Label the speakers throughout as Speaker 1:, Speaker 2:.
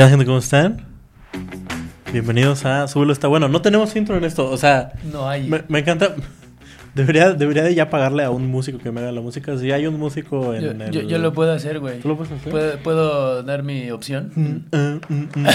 Speaker 1: ¿Qué onda, gente? ¿Cómo están? Bienvenidos a Súbelo está bueno. No tenemos intro en esto, o sea,
Speaker 2: No hay.
Speaker 1: me, me encanta. Debería, debería de ya pagarle a un músico que me haga la música. Si hay un músico en
Speaker 2: yo,
Speaker 1: el...
Speaker 2: yo- yo lo puedo hacer, güey.
Speaker 1: ¿Tú lo puedes hacer?
Speaker 2: ¿Puedo, puedo dar mi opción?
Speaker 1: Mm, mm, mm, mm.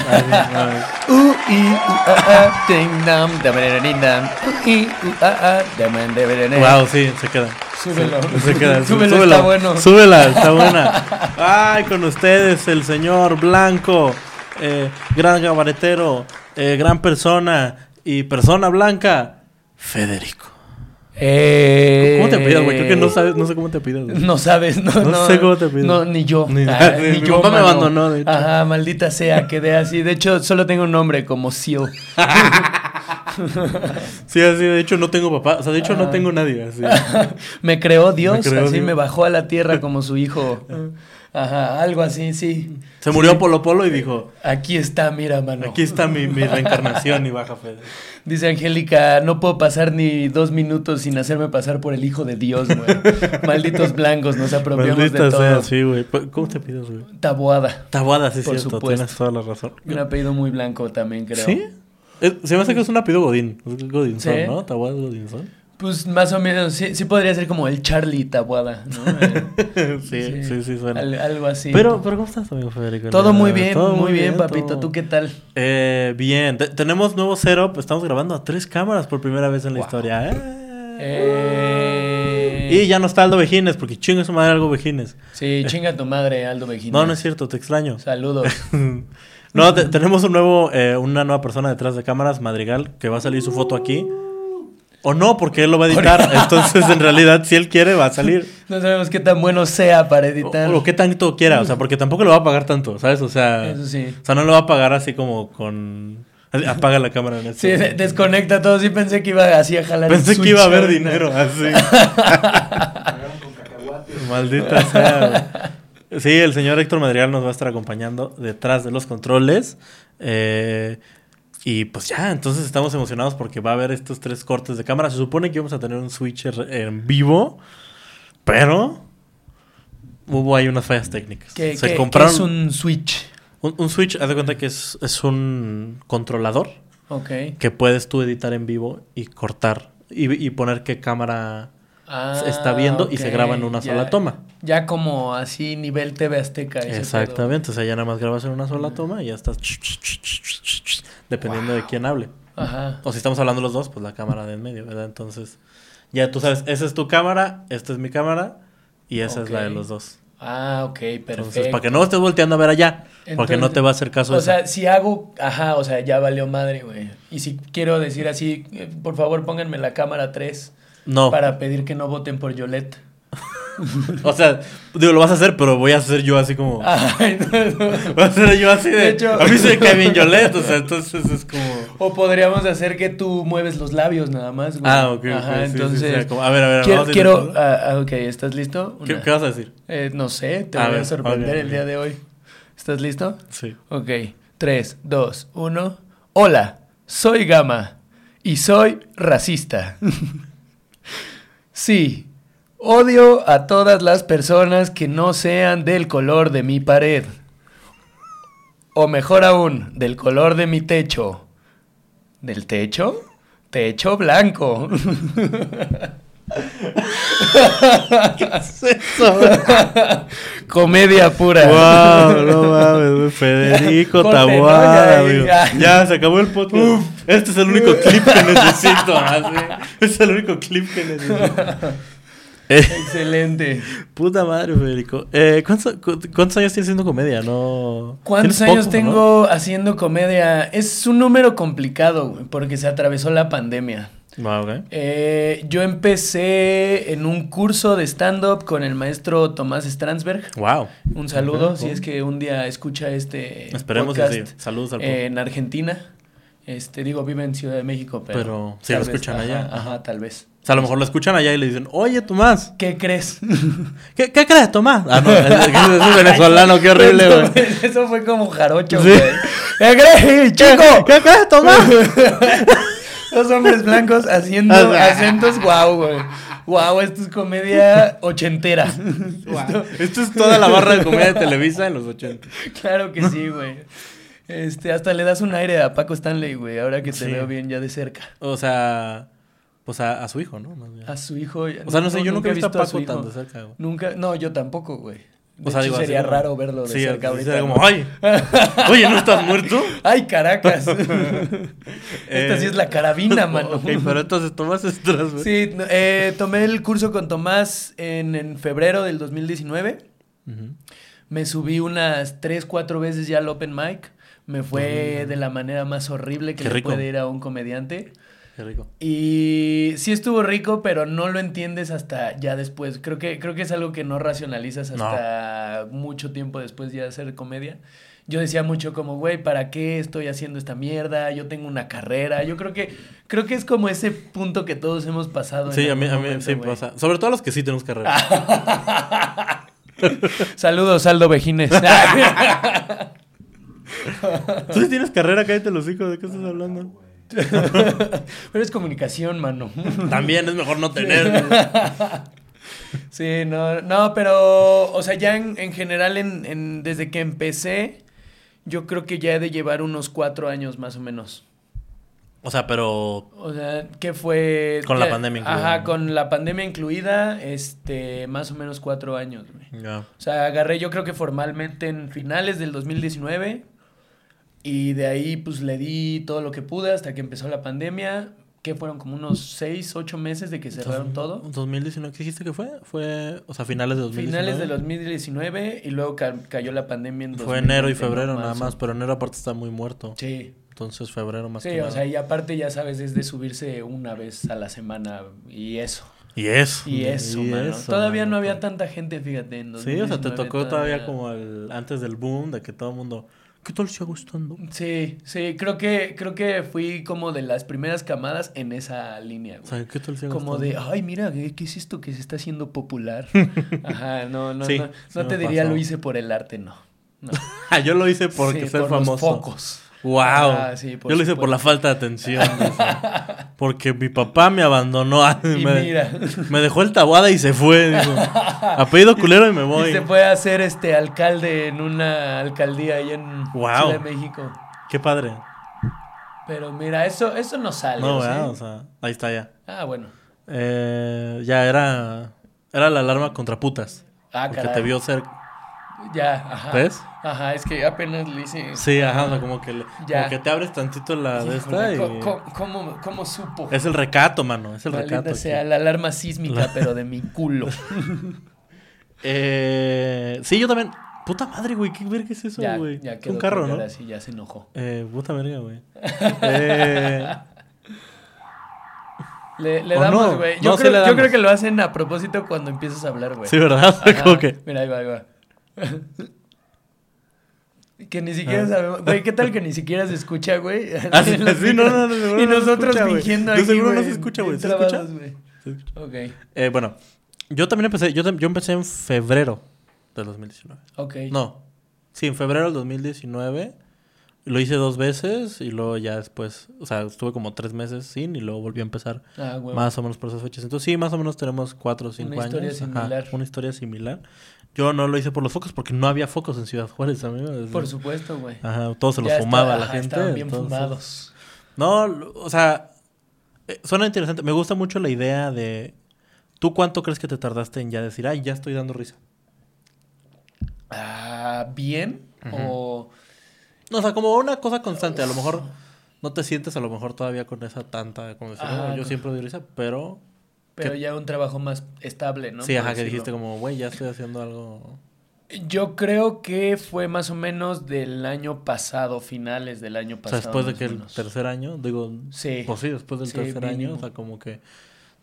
Speaker 1: Wow, sí, se queda.
Speaker 2: Súbelo.
Speaker 1: Se queda.
Speaker 2: Súbelo, está bueno.
Speaker 1: Súbela, está buena. Ay, con ustedes el señor Blanco, eh, gran gabaretero, eh, gran persona y persona blanca, Federico.
Speaker 2: Eh,
Speaker 1: ¿Cómo te pidas, güey? Creo que no sabes, no sé cómo te pidas. güey.
Speaker 2: No sabes, no,
Speaker 1: No
Speaker 2: no,
Speaker 1: sé cómo te pido.
Speaker 2: No, ni yo.
Speaker 1: Ni-
Speaker 2: Ah,
Speaker 1: mi papá me abandonó, de hecho.
Speaker 2: Ajá, maldita sea, quedé así. De hecho, solo tengo un nombre como Seal.
Speaker 1: Sí, así, de hecho no tengo papá, o sea, de hecho no
Speaker 2: Ah.
Speaker 1: tengo nadie, así.
Speaker 2: me creó Dios,
Speaker 1: Me creó
Speaker 2: así
Speaker 1: Dios.
Speaker 2: me bajó a la tierra como su hijo. Ajá, algo así, sí.
Speaker 1: Se murió Polo Polo y dijo,
Speaker 2: Aquí está, mira, mano.
Speaker 1: aquí está mi, mi reencarnación y baja Fede.
Speaker 2: Dice Angélica, no puedo pasar ni dos minutos sin hacerme pasar por el hijo de Dios, güey. Malditos blancos, nos apropiamos
Speaker 1: Maldita
Speaker 2: de todo.
Speaker 1: sea, sí, güey. ¿Cómo te pides, güey?
Speaker 2: Tabuada.
Speaker 1: Tabuada, sí,
Speaker 2: Por
Speaker 1: cierto,
Speaker 2: supuesto.
Speaker 1: tienes toda la razón.
Speaker 2: Un apellido muy blanco también, creo.
Speaker 1: ¿Sí? Se me hace que es un apellido Godín. Godinson,
Speaker 2: Sí.
Speaker 1: ¿no? Tabuada es Godinson.
Speaker 2: Pues más o menos, sí, sí podría ser como el Charlie Tabuada, ¿no? Eh,
Speaker 1: sí, sí, sí, suena.
Speaker 2: al- algo así.
Speaker 1: Pero, pero ¿cómo estás, amigo Federico?
Speaker 2: Todo muy bien,
Speaker 1: Todo
Speaker 2: muy bien, papito.
Speaker 1: todo-
Speaker 2: ¿Tú qué tal?
Speaker 1: Eh, bien, Te- tenemos nuevo setup. Estamos grabando a tres cámaras por primera vez en la
Speaker 2: Wow.
Speaker 1: historia. ¿eh?
Speaker 2: Eh...
Speaker 1: Y ya no está Aldo Vejines, porque chinga su madre Aldo Vejines.
Speaker 2: Sí, chinga tu madre, Aldo Vejines.
Speaker 1: No, no es cierto, te extraño.
Speaker 2: Saludos.
Speaker 1: no, te- tenemos un nuevo, eh, una nueva persona detrás de cámaras, Madrigal, que va a salir su foto aquí. O no, porque él lo va a editar. Entonces, en realidad, si él quiere, va a salir.
Speaker 2: No sabemos qué tan bueno sea para editar.
Speaker 1: O, o qué tanto quiera. O sea, porque tampoco le va a pagar tanto, ¿sabes? O sea,
Speaker 2: Eso sí.
Speaker 1: o sea, no lo va a pagar así como con... Apaga la cámara en
Speaker 2: Sí,
Speaker 1: este.
Speaker 2: de- desconecta todo. Sí pensé que iba así a jalar
Speaker 1: Pensé que iba a haber dinero, así. Maldita sea. Sí, el señor Héctor Madrigal nos va a estar acompañando detrás de los controles. Eh, y pues ya, entonces estamos emocionados porque va a haber estos tres cortes de cámara. Se supone que íbamos a tener un switcher en vivo, pero hubo ahí unas fallas técnicas.
Speaker 2: ¿Qué,
Speaker 1: Se
Speaker 2: qué-
Speaker 1: compraron
Speaker 2: qué es un switch?
Speaker 1: un, un switch, haz de cuenta que es, es un controlador
Speaker 2: Ok.
Speaker 1: que puedes tú editar en vivo y cortar y, y poner qué cámara
Speaker 2: Ah,
Speaker 1: está viendo y se graba en una
Speaker 2: ya.
Speaker 1: sola toma.
Speaker 2: Ya como así nivel TV Azteca.
Speaker 1: Exactamente, o sea, ya nada más grabas en una sola toma y ya estás dependiendo de quién hable.
Speaker 2: Ajá.
Speaker 1: O si estamos hablando los dos, pues la cámara de en medio, ¿verdad? Entonces, ya tú sabes, esa es tu cámara, esta es mi cámara y esa es la de los dos.
Speaker 2: Ah, ok, perfecto.
Speaker 1: Entonces, para que no estés volteando a ver allá, porque no te va a hacer caso
Speaker 2: O sea, si hago, ajá, o sea, ya valió madre, güey. Y si quiero decir así, eh, por favor pónganme la cámara 3
Speaker 1: No,
Speaker 2: para pedir que no voten por Yolette.
Speaker 1: o sea, digo, lo vas a hacer, pero voy a hacer yo así como...
Speaker 2: Ay, no, no.
Speaker 1: Voy a hacer yo así de...
Speaker 2: De hecho-
Speaker 1: A mí se me cae bien Yolette, o sea, entonces es como...
Speaker 2: O podríamos hacer que tú mueves los labios nada más, güey.
Speaker 1: Ah, ok.
Speaker 2: Ajá,
Speaker 1: sí, sí,
Speaker 2: entonces.
Speaker 1: sí, como- a ver, a ver,
Speaker 2: quiero,
Speaker 1: vamos a
Speaker 2: quiero ah, ah, ok, ¿estás listo?
Speaker 1: ¿Qué,
Speaker 2: Una-
Speaker 1: qué vas a decir?
Speaker 2: Eh, no sé, te
Speaker 1: A
Speaker 2: voy a sorprender el día de hoy. ¿Estás listo?
Speaker 1: Sí.
Speaker 2: Ok, 3, 2, 1. Hola, soy Gama y soy racista. sí, odio a todas las personas que no sean del color de mi pared. O mejor aún, del color de mi techo. ¿Del techo? Techo blanco. Comedia pura.
Speaker 1: Wow, no mames. Federico. Tabuada,
Speaker 2: Ya,
Speaker 1: amigo.
Speaker 2: ya.
Speaker 1: Ya, se acabó el podcast. Este es el único clip que necesito. Este es el único clip que necesito.
Speaker 2: Excelente.
Speaker 1: puta madre, Federico. Eh, ¿cuántos, cu- cuántos años tienes haciendo comedia? No.
Speaker 2: ¿Cuántos años
Speaker 1: poco, ¿no?
Speaker 2: tengo haciendo comedia? Es un número complicado, porque se atravesó la pandemia. Eh, yo empecé en un curso de stand-up con el maestro Tomás Stransberg.
Speaker 1: Wow.
Speaker 2: Un saludo, si es que un día escucha este
Speaker 1: Esperemos que sí. Saludos al
Speaker 2: eh, en Argentina. Este, digo, vive en Ciudad de México, pero...
Speaker 1: Pero si lo escuchan allá.
Speaker 2: Ajá, tal vez.
Speaker 1: O sea, a lo mejor lo escuchan allá y le dicen, oye, Tomás,
Speaker 2: ¿Qué crees?
Speaker 1: ¿qué, qué crees, Tomás? Ah, no, es, es un venezolano, qué horrible,
Speaker 2: Eso,
Speaker 1: güey.
Speaker 2: eso fue como jarocho,
Speaker 1: Sí.
Speaker 2: güey. ¿Qué crees, chico?
Speaker 1: ¿Qué crees, Tomás?
Speaker 2: Dos hombres blancos haciendo
Speaker 1: O sea.
Speaker 2: acentos guau, güey. Guau, esto es comedia ochentera. Esto-
Speaker 1: Esto es toda la barra de comedia de Televisa en los 80.
Speaker 2: claro que sí, güey. Este, hasta le das un aire a Paco Stanley, güey, ahora que te
Speaker 1: Sí.
Speaker 2: veo bien ya de cerca.
Speaker 1: O sea, pues a, a su hijo, ¿no? Más bien.
Speaker 2: A su hijo.
Speaker 1: O sea, no sé, yo nunca he visto a Paco tan de cerca, güey.
Speaker 2: Nunca, no, yo tampoco, güey. De
Speaker 1: O sea,
Speaker 2: hecho,
Speaker 1: digo, así
Speaker 2: sería
Speaker 1: como-
Speaker 2: raro verlo de
Speaker 1: Sí,
Speaker 2: cerca
Speaker 1: así
Speaker 2: ahorita.
Speaker 1: sería
Speaker 2: ¿no?
Speaker 1: como, ¡ay! Oye, ¿no estás muerto?
Speaker 2: ¡Ay, Caracas!
Speaker 1: Eh,
Speaker 2: Esta sí es la carabina, mano.
Speaker 1: Ok, pero entonces tomas estras, güey.
Speaker 2: Sí, eh, tomé el curso con Tomás en, en febrero del 2019.
Speaker 1: Ujú.
Speaker 2: Me subí unas 3, 4 veces ya al open mic. Me fue de la manera más horrible que le puede ir a un comediante.
Speaker 1: Qué rico.
Speaker 2: Y sí estuvo rico, pero no lo entiendes hasta ya después. Creo que, creo que es algo que no racionalizas
Speaker 1: No.
Speaker 2: hasta mucho tiempo después ya de hacer comedia. Yo decía mucho como, güey, ¿para qué estoy haciendo esta mierda? Yo tengo una carrera. Yo creo que, creo que es como ese punto que todos hemos pasado. en
Speaker 1: Sí, a mí, a mí sí pasa. Sobre todo los que sí tenemos carrera.
Speaker 2: Saludos, Aldo Vejines.
Speaker 1: Tú tienes carrera, cállate los hijos, ¿de qué estás hablando?
Speaker 2: Pero es comunicación, mano.
Speaker 1: También es mejor no tener.
Speaker 2: Sí, no, no, pero, o sea, ya en, en general, en, en- desde que empecé, yo creo que ya he de llevar unos cuatro años más o menos.
Speaker 1: O sea, pero
Speaker 2: O sea, que fue...
Speaker 1: Con la pandemia incluida,
Speaker 2: Ajá,
Speaker 1: ¿no?
Speaker 2: con la pandemia incluida, este, más o menos cuatro años,
Speaker 1: ya.
Speaker 2: O sea, agarré yo creo que formalmente en finales del 2019 y de ahí pues le di todo lo que pude hasta que empezó la pandemia, que fueron como unos seis, ocho meses de que cerraron todo.
Speaker 1: 2019, ¿qué dijiste que fue? Fue, o sea, finales de 2019.
Speaker 2: Finales del 2019 y luego ca- cayó la pandemia en
Speaker 1: Fue enero y
Speaker 2: 2020, ¿no?
Speaker 1: febrero nada más, pero enero aparte está muy muerto.
Speaker 2: Sí,
Speaker 1: Entonces febrero más
Speaker 2: sí,
Speaker 1: que
Speaker 2: o
Speaker 1: nada.
Speaker 2: sea, y aparte ya sabes, es de subirse una vez a la semana y eso.
Speaker 1: Y eso.
Speaker 2: Y eso,
Speaker 1: y
Speaker 2: mano.
Speaker 1: eso,
Speaker 2: Todavía
Speaker 1: mano.
Speaker 2: no había tanta gente, fíjate. En
Speaker 1: Sí, o sea, te
Speaker 2: 2019
Speaker 1: tocó todavía como el, antes del boom de que todo el mundo, ¿qué tal si hago estando?
Speaker 2: Sí, sí, creo que, creo que fui como de las primeras camadas en esa línea,
Speaker 1: O
Speaker 2: güey.
Speaker 1: sea, ¿qué tal si hago
Speaker 2: Como de, ay, mira, ¿qué, qué es esto que se está haciendo popular? Ajá, no, no,
Speaker 1: Sí,
Speaker 2: no, no te diría
Speaker 1: pasó.
Speaker 2: lo hice por el arte, no. no.
Speaker 1: Ah, yo lo hice porque
Speaker 2: Sí,
Speaker 1: ser
Speaker 2: por los
Speaker 1: famoso.
Speaker 2: focos.
Speaker 1: Wow.
Speaker 2: Ah, sí, por
Speaker 1: yo lo hice por la falta de atención. porque mi papá me abandonó.
Speaker 2: Y
Speaker 1: me,
Speaker 2: mira.
Speaker 1: me dejó el tabuada y se fue. dijo. Apellido culero y me voy.
Speaker 2: Y se fue a ser este alcalde en una alcaldía ahí en
Speaker 1: Guau.
Speaker 2: Ciudad de México.
Speaker 1: Qué padre.
Speaker 2: Pero mira, eso, eso no sale.
Speaker 1: No,
Speaker 2: ¿o sí?
Speaker 1: ¿verdad? O sea, ahí está ya.
Speaker 2: Ah, bueno.
Speaker 1: Eh, ya era. Era la alarma contra putas.
Speaker 2: Ah,
Speaker 1: porque
Speaker 2: caray.
Speaker 1: te vio ser.
Speaker 2: Ya, ajá.
Speaker 1: ¿Ves?
Speaker 2: Ajá, es que apenas le hice.
Speaker 1: Sí, ajá, o sea, como que, le-
Speaker 2: Ya.
Speaker 1: como que te abres tantito la de esta y.
Speaker 2: ¿cómo, cómo, cómo supo?
Speaker 1: Es el recato, mano. Es el
Speaker 2: Maldita
Speaker 1: recato.
Speaker 2: sea,
Speaker 1: aquí.
Speaker 2: la alarma sísmica,
Speaker 1: La-
Speaker 2: pero de mi culo.
Speaker 1: Eh, sí, yo también. Puta madre, güey. ¿Qué verga es eso,
Speaker 2: ya,
Speaker 1: güey?
Speaker 2: ya quedó
Speaker 1: un carro, ¿no?
Speaker 2: ahora sí, ya se enojó.
Speaker 1: Eh, puta verga, güey. Eh,
Speaker 2: Le, le
Speaker 1: ¿O
Speaker 2: damos,
Speaker 1: no?
Speaker 2: güey. Yo,
Speaker 1: No,
Speaker 2: creo, yo creo que lo hacen a propósito cuando empiezas a hablar, güey.
Speaker 1: sí, ¿verdad? Como que.
Speaker 2: Mira, ahí va, ahí va. Que ni siquiera
Speaker 1: Ah.
Speaker 2: sabemos. Güey, ¿qué tal que ni siquiera se escucha, güey?
Speaker 1: Ah, sí,
Speaker 2: En la
Speaker 1: sí, no, no, no, seguro
Speaker 2: Y
Speaker 1: no se
Speaker 2: nosotros
Speaker 1: güey.
Speaker 2: fingiendo aquí,
Speaker 1: seguro no se escucha, güey. ¿Se escucha?
Speaker 2: güey. Ok,
Speaker 1: Eh, bueno, yo también empecé. Yo, yo empecé en febrero del 2019.
Speaker 2: ok.
Speaker 1: No. Sí, en febrero del 2019. Lo hice dos veces y luego ya después, o sea, estuve como tres meses sin y luego volví a empezar
Speaker 2: Ah, güey.
Speaker 1: más o menos por esas fechas. Entonces sí, más o menos tenemos cuatro o cinco
Speaker 2: Una historia
Speaker 1: años. Ajá,
Speaker 2: similar.
Speaker 1: una historia similar. Yo no lo hice por los focos porque no había focos en Ciudad Juárez, amigo.
Speaker 2: Por supuesto, güey.
Speaker 1: Ajá, todos se los fumaba
Speaker 2: está-
Speaker 1: la gente.
Speaker 2: Estaban bien
Speaker 1: entonces-
Speaker 2: fumados.
Speaker 1: No, o sea, eh, suena interesante. Me gusta mucho la idea de... ¿Tú cuánto crees que te tardaste en ya decir, ay, ya estoy dando risa?
Speaker 2: Ah, ¿bien? O...
Speaker 1: No, o sea, como una cosa constante. A lo mejor no te sientes a lo mejor todavía con esa tanta, como decir, "Oh, yo siempre doy risa, pero...
Speaker 2: Pero ya un trabajo más estable, ¿no?
Speaker 1: sí, ajá, que dijiste como, güey, ya estoy haciendo algo...
Speaker 2: Yo creo que fue más o menos del año pasado, finales del año
Speaker 1: O sea,
Speaker 2: pasado.
Speaker 1: después de que el tercer año, digo,
Speaker 2: Sí.
Speaker 1: pues sí, después del
Speaker 2: Sí,
Speaker 1: tercer año, o sea, como que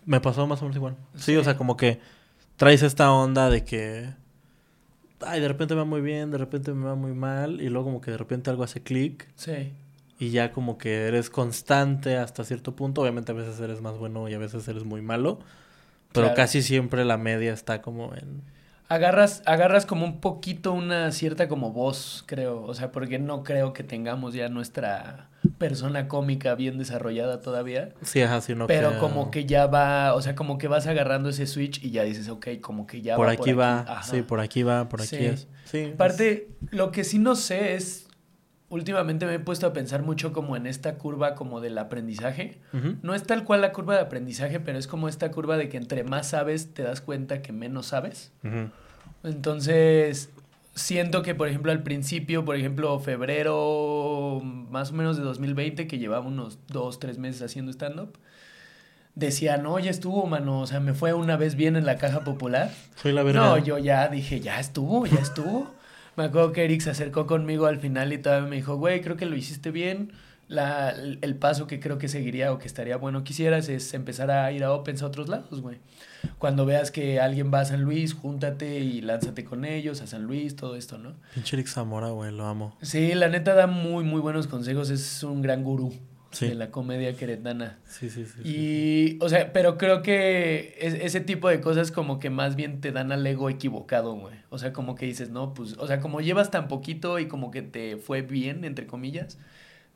Speaker 1: me pasó más o menos igual. Sí,
Speaker 2: Sí.
Speaker 1: o sea, como que traes esta onda de que, ay, de repente me va muy bien, de repente me va muy mal, y luego como que de repente algo hace clic,
Speaker 2: Sí.
Speaker 1: Y ya como que eres constante hasta cierto punto, obviamente a veces eres más bueno y a veces eres muy malo, pero
Speaker 2: Claro.
Speaker 1: casi siempre la media está como en...
Speaker 2: Agarras, agarras como un poquito una cierta como voz, creo. O sea, porque no creo que tengamos ya nuestra persona cómica bien desarrollada todavía.
Speaker 1: Sí, ajá, sino
Speaker 2: pero como que ya va, o sea, como que vas agarrando ese switch y ya dices, ok, como que ya
Speaker 1: Por
Speaker 2: va
Speaker 1: aquí va,
Speaker 2: Ajá.
Speaker 1: sí, por aquí va, por aquí
Speaker 2: Sí.
Speaker 1: es. Sí.
Speaker 2: Aparte, lo que sí no sé es últimamente me he puesto a pensar mucho como en esta curva como del aprendizaje. No es tal cual la curva de aprendizaje, pero es como esta curva de que entre más sabes te das cuenta que menos sabes. Entonces, siento que, por ejemplo, al principio, por ejemplo, febrero más o menos de 2020, que llevaba unos dos, tres meses haciendo stand-up, decía, no, ya estuvo, mano, o sea, me fue una vez bien en la caja popular.
Speaker 1: Soy la verga.
Speaker 2: No, yo ya dije, ya estuvo, ya estuvo. Me acuerdo que Eric se acercó conmigo al final y todavía me dijo, güey, creo que lo hiciste bien. La, el paso que creo que seguiría o que estaría bueno que hicieras es empezar a ir a Opens a otros lados, güey. Cuando veas que alguien va a San Luis, júntate y lánzate con ellos a San Luis, todo esto, ¿no?
Speaker 1: Pinche Eric Zamora, güey, lo amo.
Speaker 2: Sí, la neta da muy, muy buenos consejos. Es un gran gurú
Speaker 1: Sí.
Speaker 2: de la comedia queretana.
Speaker 1: Sí, sí, sí.
Speaker 2: Y, o sea, pero creo que es- ese tipo de cosas como que más bien te dan al ego equivocado, güey. O sea, como que dices, no, pues, o sea, como llevas tan poquito y como que te fue bien, entre comillas,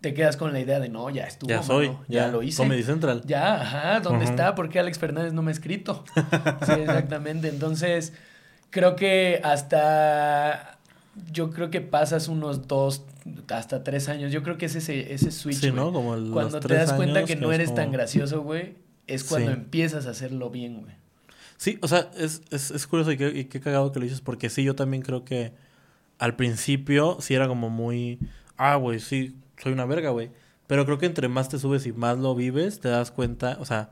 Speaker 2: te quedas con la idea de, no, ya estuvo,
Speaker 1: ya soy, ya,
Speaker 2: ya, lo hice.
Speaker 1: Comedy Central.
Speaker 2: Ya, ajá, ¿dónde está? ¿Por qué Alex Fernández no me ha escrito? Sí, exactamente. Entonces, creo que hasta, yo creo que pasas unos dos, hasta tres años. Yo creo que es ese, ese switch,
Speaker 1: Sí. ¿no? Como los
Speaker 2: Cuando te das cuenta que no
Speaker 1: es
Speaker 2: eres
Speaker 1: como-
Speaker 2: tan gracioso, güey, es cuando
Speaker 1: Sí.
Speaker 2: empiezas a hacerlo bien, güey.
Speaker 1: Sí, o sea, es, es, es curioso y qué, y qué cagado que lo dices, porque sí, yo también creo que al principio sí era como muy, ah, güey, sí, soy una verga, güey. Pero creo que entre más te subes y más lo vives, te das cuenta, o sea,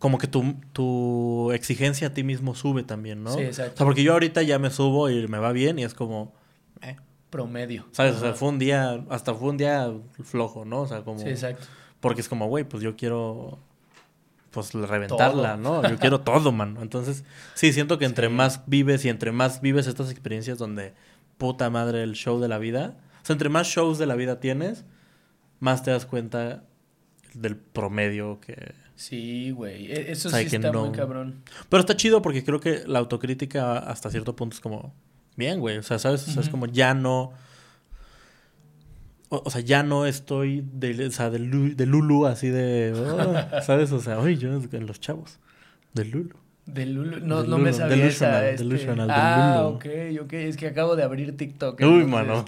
Speaker 1: como que tu, tu exigencia a ti mismo sube también, ¿no?
Speaker 2: Sí,
Speaker 1: O
Speaker 2: exacto.
Speaker 1: sea, porque yo ahorita ya me subo y me va bien y es como, eh,
Speaker 2: Promedio.
Speaker 1: ¿sabes? O sea, fue un día, hasta fue un día flojo, ¿no? O sea, como...
Speaker 2: Sí, exacto.
Speaker 1: Porque es como, güey, pues yo quiero pues reventarla, ¿no? Yo quiero todo, mano. Entonces, sí, siento que entre
Speaker 2: Sí.
Speaker 1: más vives y entre más vives estas experiencias donde puta madre el show de la vida, o sea, entre más shows de la vida tienes, más te das cuenta del promedio que...
Speaker 2: Sí, güey. E- Eso
Speaker 1: O sea,
Speaker 2: sí está
Speaker 1: no-
Speaker 2: muy cabrón.
Speaker 1: Pero está chido porque creo que la autocrítica hasta cierto punto es como, bien, güey, o sea, ¿sabes? O sea, es como ya no... O, o sea, ya no estoy de, o sea, de, Lu- de Lulu así de... oh, ¿Sabes? O sea, oye, yo en los chavos. De Lulu.
Speaker 2: De Lulu. No, no me sabía
Speaker 1: delusional,
Speaker 2: esa. este-
Speaker 1: delusional, del
Speaker 2: Ah,
Speaker 1: Lulu.
Speaker 2: ok, ok. Es que acabo de abrir TikTok.
Speaker 1: Uy,
Speaker 2: entonces-
Speaker 1: mano.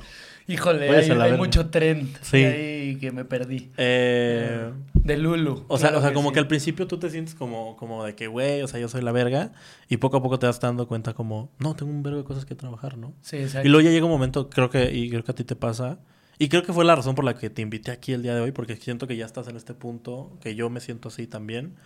Speaker 2: Híjole, hay, mucho trend
Speaker 1: Sí.
Speaker 2: ahí que me perdí.
Speaker 1: Eh,
Speaker 2: De Lulu.
Speaker 1: o sea,
Speaker 2: claro
Speaker 1: o sea como
Speaker 2: sí.
Speaker 1: que al principio tú te sientes como, como de que, güey, o sea, yo soy la verga. Y poco a poco te vas dando cuenta como, no, tengo un vergo de cosas que trabajar, ¿no?
Speaker 2: Sí, exacto.
Speaker 1: Y luego ya llega un momento, creo que, y creo que a ti te pasa, y creo que fue la razón por la que te invité aquí el día de hoy, porque siento que ya estás en este punto, que yo me siento así también,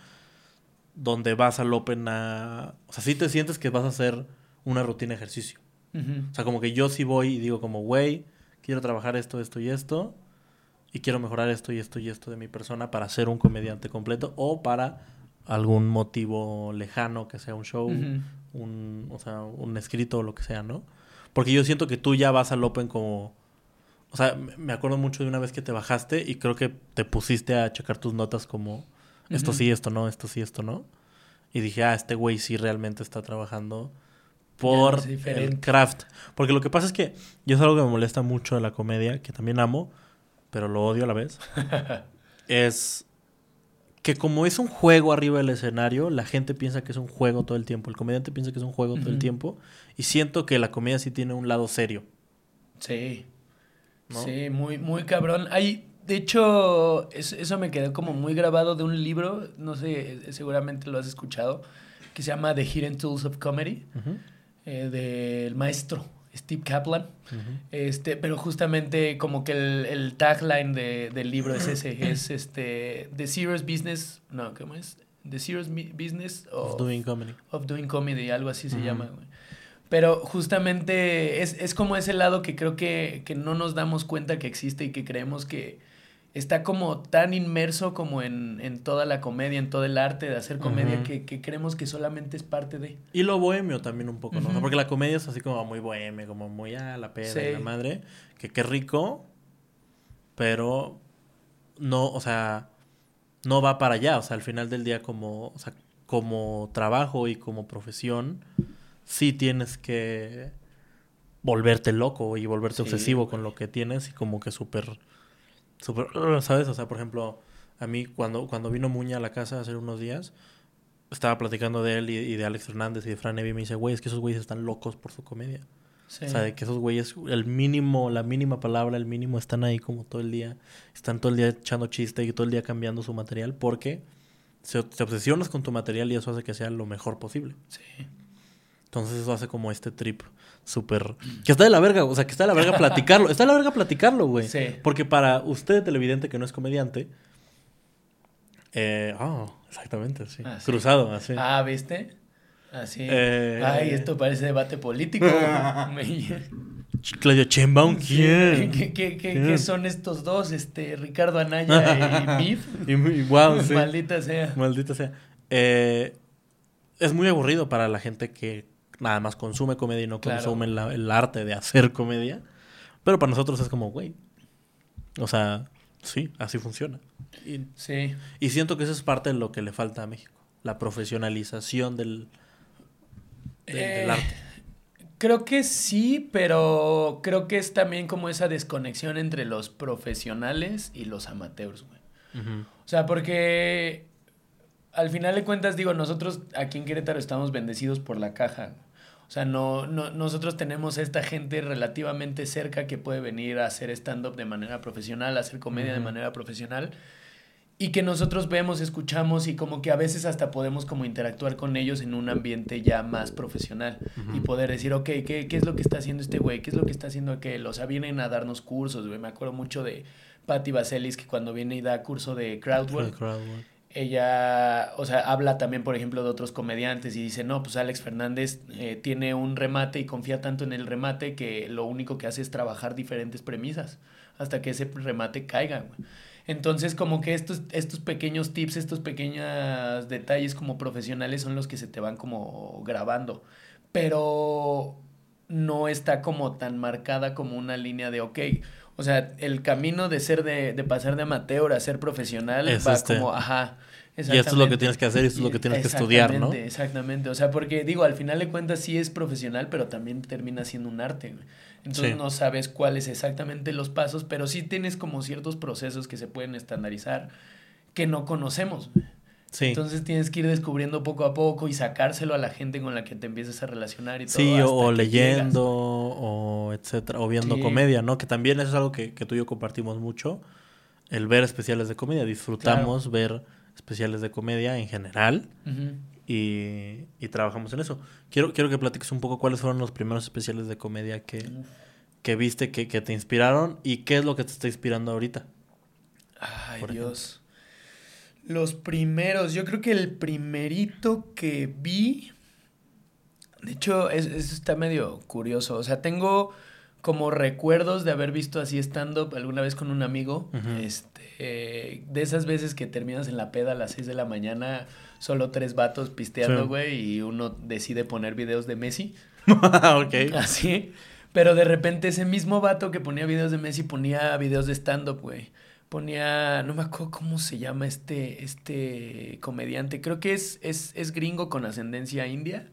Speaker 1: donde vas al Open a... O sea, sí te sientes que vas a hacer una rutina de ejercicio. O sea, como que yo sí voy y digo como, güey, quiero trabajar esto, esto y esto, y quiero mejorar esto y esto y esto de mi persona para ser un comediante completo o para algún motivo lejano, que sea un show, un, o sea, un escrito o lo que sea, ¿no? Porque yo siento que tú ya vas al Open como... O sea, me- acuerdo mucho de una vez que te bajaste y creo que te pusiste a checar tus notas como esto sí, esto no, esto sí, esto no. Y dije, ah, este güey sí realmente está trabajando por el craft. Porque lo que pasa es que yo es algo que me molesta mucho de la comedia, que también amo, pero lo odio a la vez. es que como es un juego arriba del escenario, la gente piensa que es un juego todo el tiempo. El comediante piensa que es un juego todo el tiempo. Y siento que la comedia sí tiene un lado serio.
Speaker 2: Sí.
Speaker 1: ¿no?
Speaker 2: Sí, muy, muy cabrón. Hay, de hecho, es- eso me quedó como muy grabado de un libro, no sé, seguramente lo has escuchado, que se llama The Hidden Tools of Comedy,
Speaker 1: Ujú,
Speaker 2: eh, del maestro Steve Kaplan. Este, pero justamente como que el, el tagline de- del libro es ese, es este, The Serious Business, no, ¿cómo es? The Serious Business
Speaker 1: Of
Speaker 2: of,
Speaker 1: doing comedy.
Speaker 2: of Doing Comedy, algo así se llama, güey. Pero justamente es, es como ese lado que creo que, que no nos damos cuenta que existe y que creemos que está como tan inmerso como en, en toda la comedia, en todo el arte de hacer comedia, que, que creemos que solamente es parte de.
Speaker 1: Y lo bohemio también un poco, ¿no? O sea,
Speaker 2: Ujú.
Speaker 1: porque la comedia es así como muy bohemia, como muy a la peda y
Speaker 2: Sí.
Speaker 1: la madre. Que qué rico, pero no, o sea, no va para allá. O sea, al final del día como, o sea, como trabajo y como profesión, sí tienes que volverte loco y volverte
Speaker 2: Sí,
Speaker 1: obsesivo con lo que tienes y como que súper, súper, ¿sabes? O sea, por ejemplo, a mí cuando, cuando vino Muña a la casa hace unos días, estaba platicando de él y, y de Alex Fernández y de Fran Evia y me dice, güey, es que esos güeyes están locos por su comedia.
Speaker 2: Sí.
Speaker 1: O sea, de que esos güeyes, el mínimo, la mínima palabra, el mínimo, están ahí como todo el día. Están todo el día echando chiste y todo el día cambiando su material porque se, te obsesionas con tu material y eso hace que sea lo mejor posible.
Speaker 2: Sí.
Speaker 1: Entonces eso hace como este trip súper... Que está de la verga, o sea, que está de la verga platicarlo. Está de la verga platicarlo, güey.
Speaker 2: Sí.
Speaker 1: Porque para usted, televidente que no es comediante... Eh, ah, exactamente, sí.
Speaker 2: Ah, sí.
Speaker 1: Cruzado, así.
Speaker 2: Ah, ¿viste? Así.
Speaker 1: Eh.
Speaker 2: Ay, esto parece debate político.
Speaker 1: Claudio Chembaum, ¿quién?
Speaker 2: ¿Qué, qué, qué, son estos dos? Este, Ricardo Anaya y Mif.
Speaker 1: Y, y wow, sí.
Speaker 2: Maldita sea.
Speaker 1: Maldita sea. Eh, es muy aburrido para la gente que nada más consume comedia y no
Speaker 2: Claro.
Speaker 1: consume la- el arte de hacer comedia. Pero para nosotros es como, güey. O sea, sí, así funciona. Y,
Speaker 2: Sí.
Speaker 1: y siento que eso es parte de lo que le falta a México. La profesionalización del, del, del
Speaker 2: Eh,
Speaker 1: arte.
Speaker 2: Creo que sí, pero creo que es también como esa desconexión entre los profesionales y los amateurs, güey. O sea, porque al final de cuentas, digo, nosotros aquí en Querétaro estamos bendecidos por la caja. O sea, no, no, nosotros tenemos esta gente relativamente cerca que puede venir a hacer stand-up de manera profesional, a hacer comedia de manera profesional. Y que nosotros vemos, escuchamos y como que a veces hasta podemos como interactuar con ellos en un ambiente ya más profesional. Y poder decir, ok, ¿qué, ¿qué es lo que está haciendo este güey? ¿Qué es lo que está haciendo aquel? O sea, vienen a darnos cursos, güey. Me acuerdo mucho de Patty Vaselis, que cuando viene y da curso de crowdwork. Ella, o sea, habla también, por ejemplo, de otros comediantes y dice, no, pues Alex Fernández eh, tiene un remate y confía tanto en el remate que lo único que hace es trabajar diferentes premisas hasta que ese remate caiga. Entonces, como que estos, estos pequeños tips, estos pequeños detalles como profesionales son los que se te van como grabando. Pero no está como tan marcada como una línea de, ok, o sea, el camino de ser de, de pasar de amateur a ser profesional
Speaker 1: Es
Speaker 2: va
Speaker 1: este.
Speaker 2: como, ajá.
Speaker 1: Y esto es lo que tienes que hacer y esto es lo que tienes que estudiar, ¿no?
Speaker 2: Exactamente, Exactamente, o sea, porque digo, al final de cuentas sí es profesional, pero también termina siendo un arte. güey. Entonces
Speaker 1: Sí.
Speaker 2: no sabes cuáles exactamente los pasos, pero sí tienes como ciertos procesos que se pueden estandarizar que no conocemos. güey.
Speaker 1: Sí.
Speaker 2: Entonces tienes que ir descubriendo poco a poco y sacárselo a la gente con la que te empiezas a relacionar y todo.
Speaker 1: Sí,
Speaker 2: hasta
Speaker 1: o
Speaker 2: que
Speaker 1: leyendo, o etcétera, o viendo
Speaker 2: Sí.
Speaker 1: comedia, ¿no? Que también eso es algo que, que tú y yo compartimos mucho, el ver especiales de comedia. Disfrutamos ver especiales de comedia en general
Speaker 2: llegas.
Speaker 1: Y, y trabajamos en eso. Quiero, quiero que platiques un poco cuáles fueron los primeros especiales de comedia que, que viste, que, que te inspiraron y qué es lo que te está inspirando ahorita.
Speaker 2: Ay, Dios. Los primeros, yo creo que el primerito que vi, de hecho, es- eso está medio curioso. O sea, tengo como recuerdos de haber visto así stand-up alguna vez con un amigo. Este, de esas veces que terminas en la peda a las 6 de la mañana, solo tres vatos pisteando,
Speaker 1: Sí.
Speaker 2: güey, y uno decide poner videos de Messi.
Speaker 1: ok.
Speaker 2: Así. Pero de repente ese mismo vato que ponía videos de Messi ponía videos de stand-up, güey. Ponía, no me acuerdo cómo se llama este, este comediante. Creo que es, es, es gringo con ascendencia india.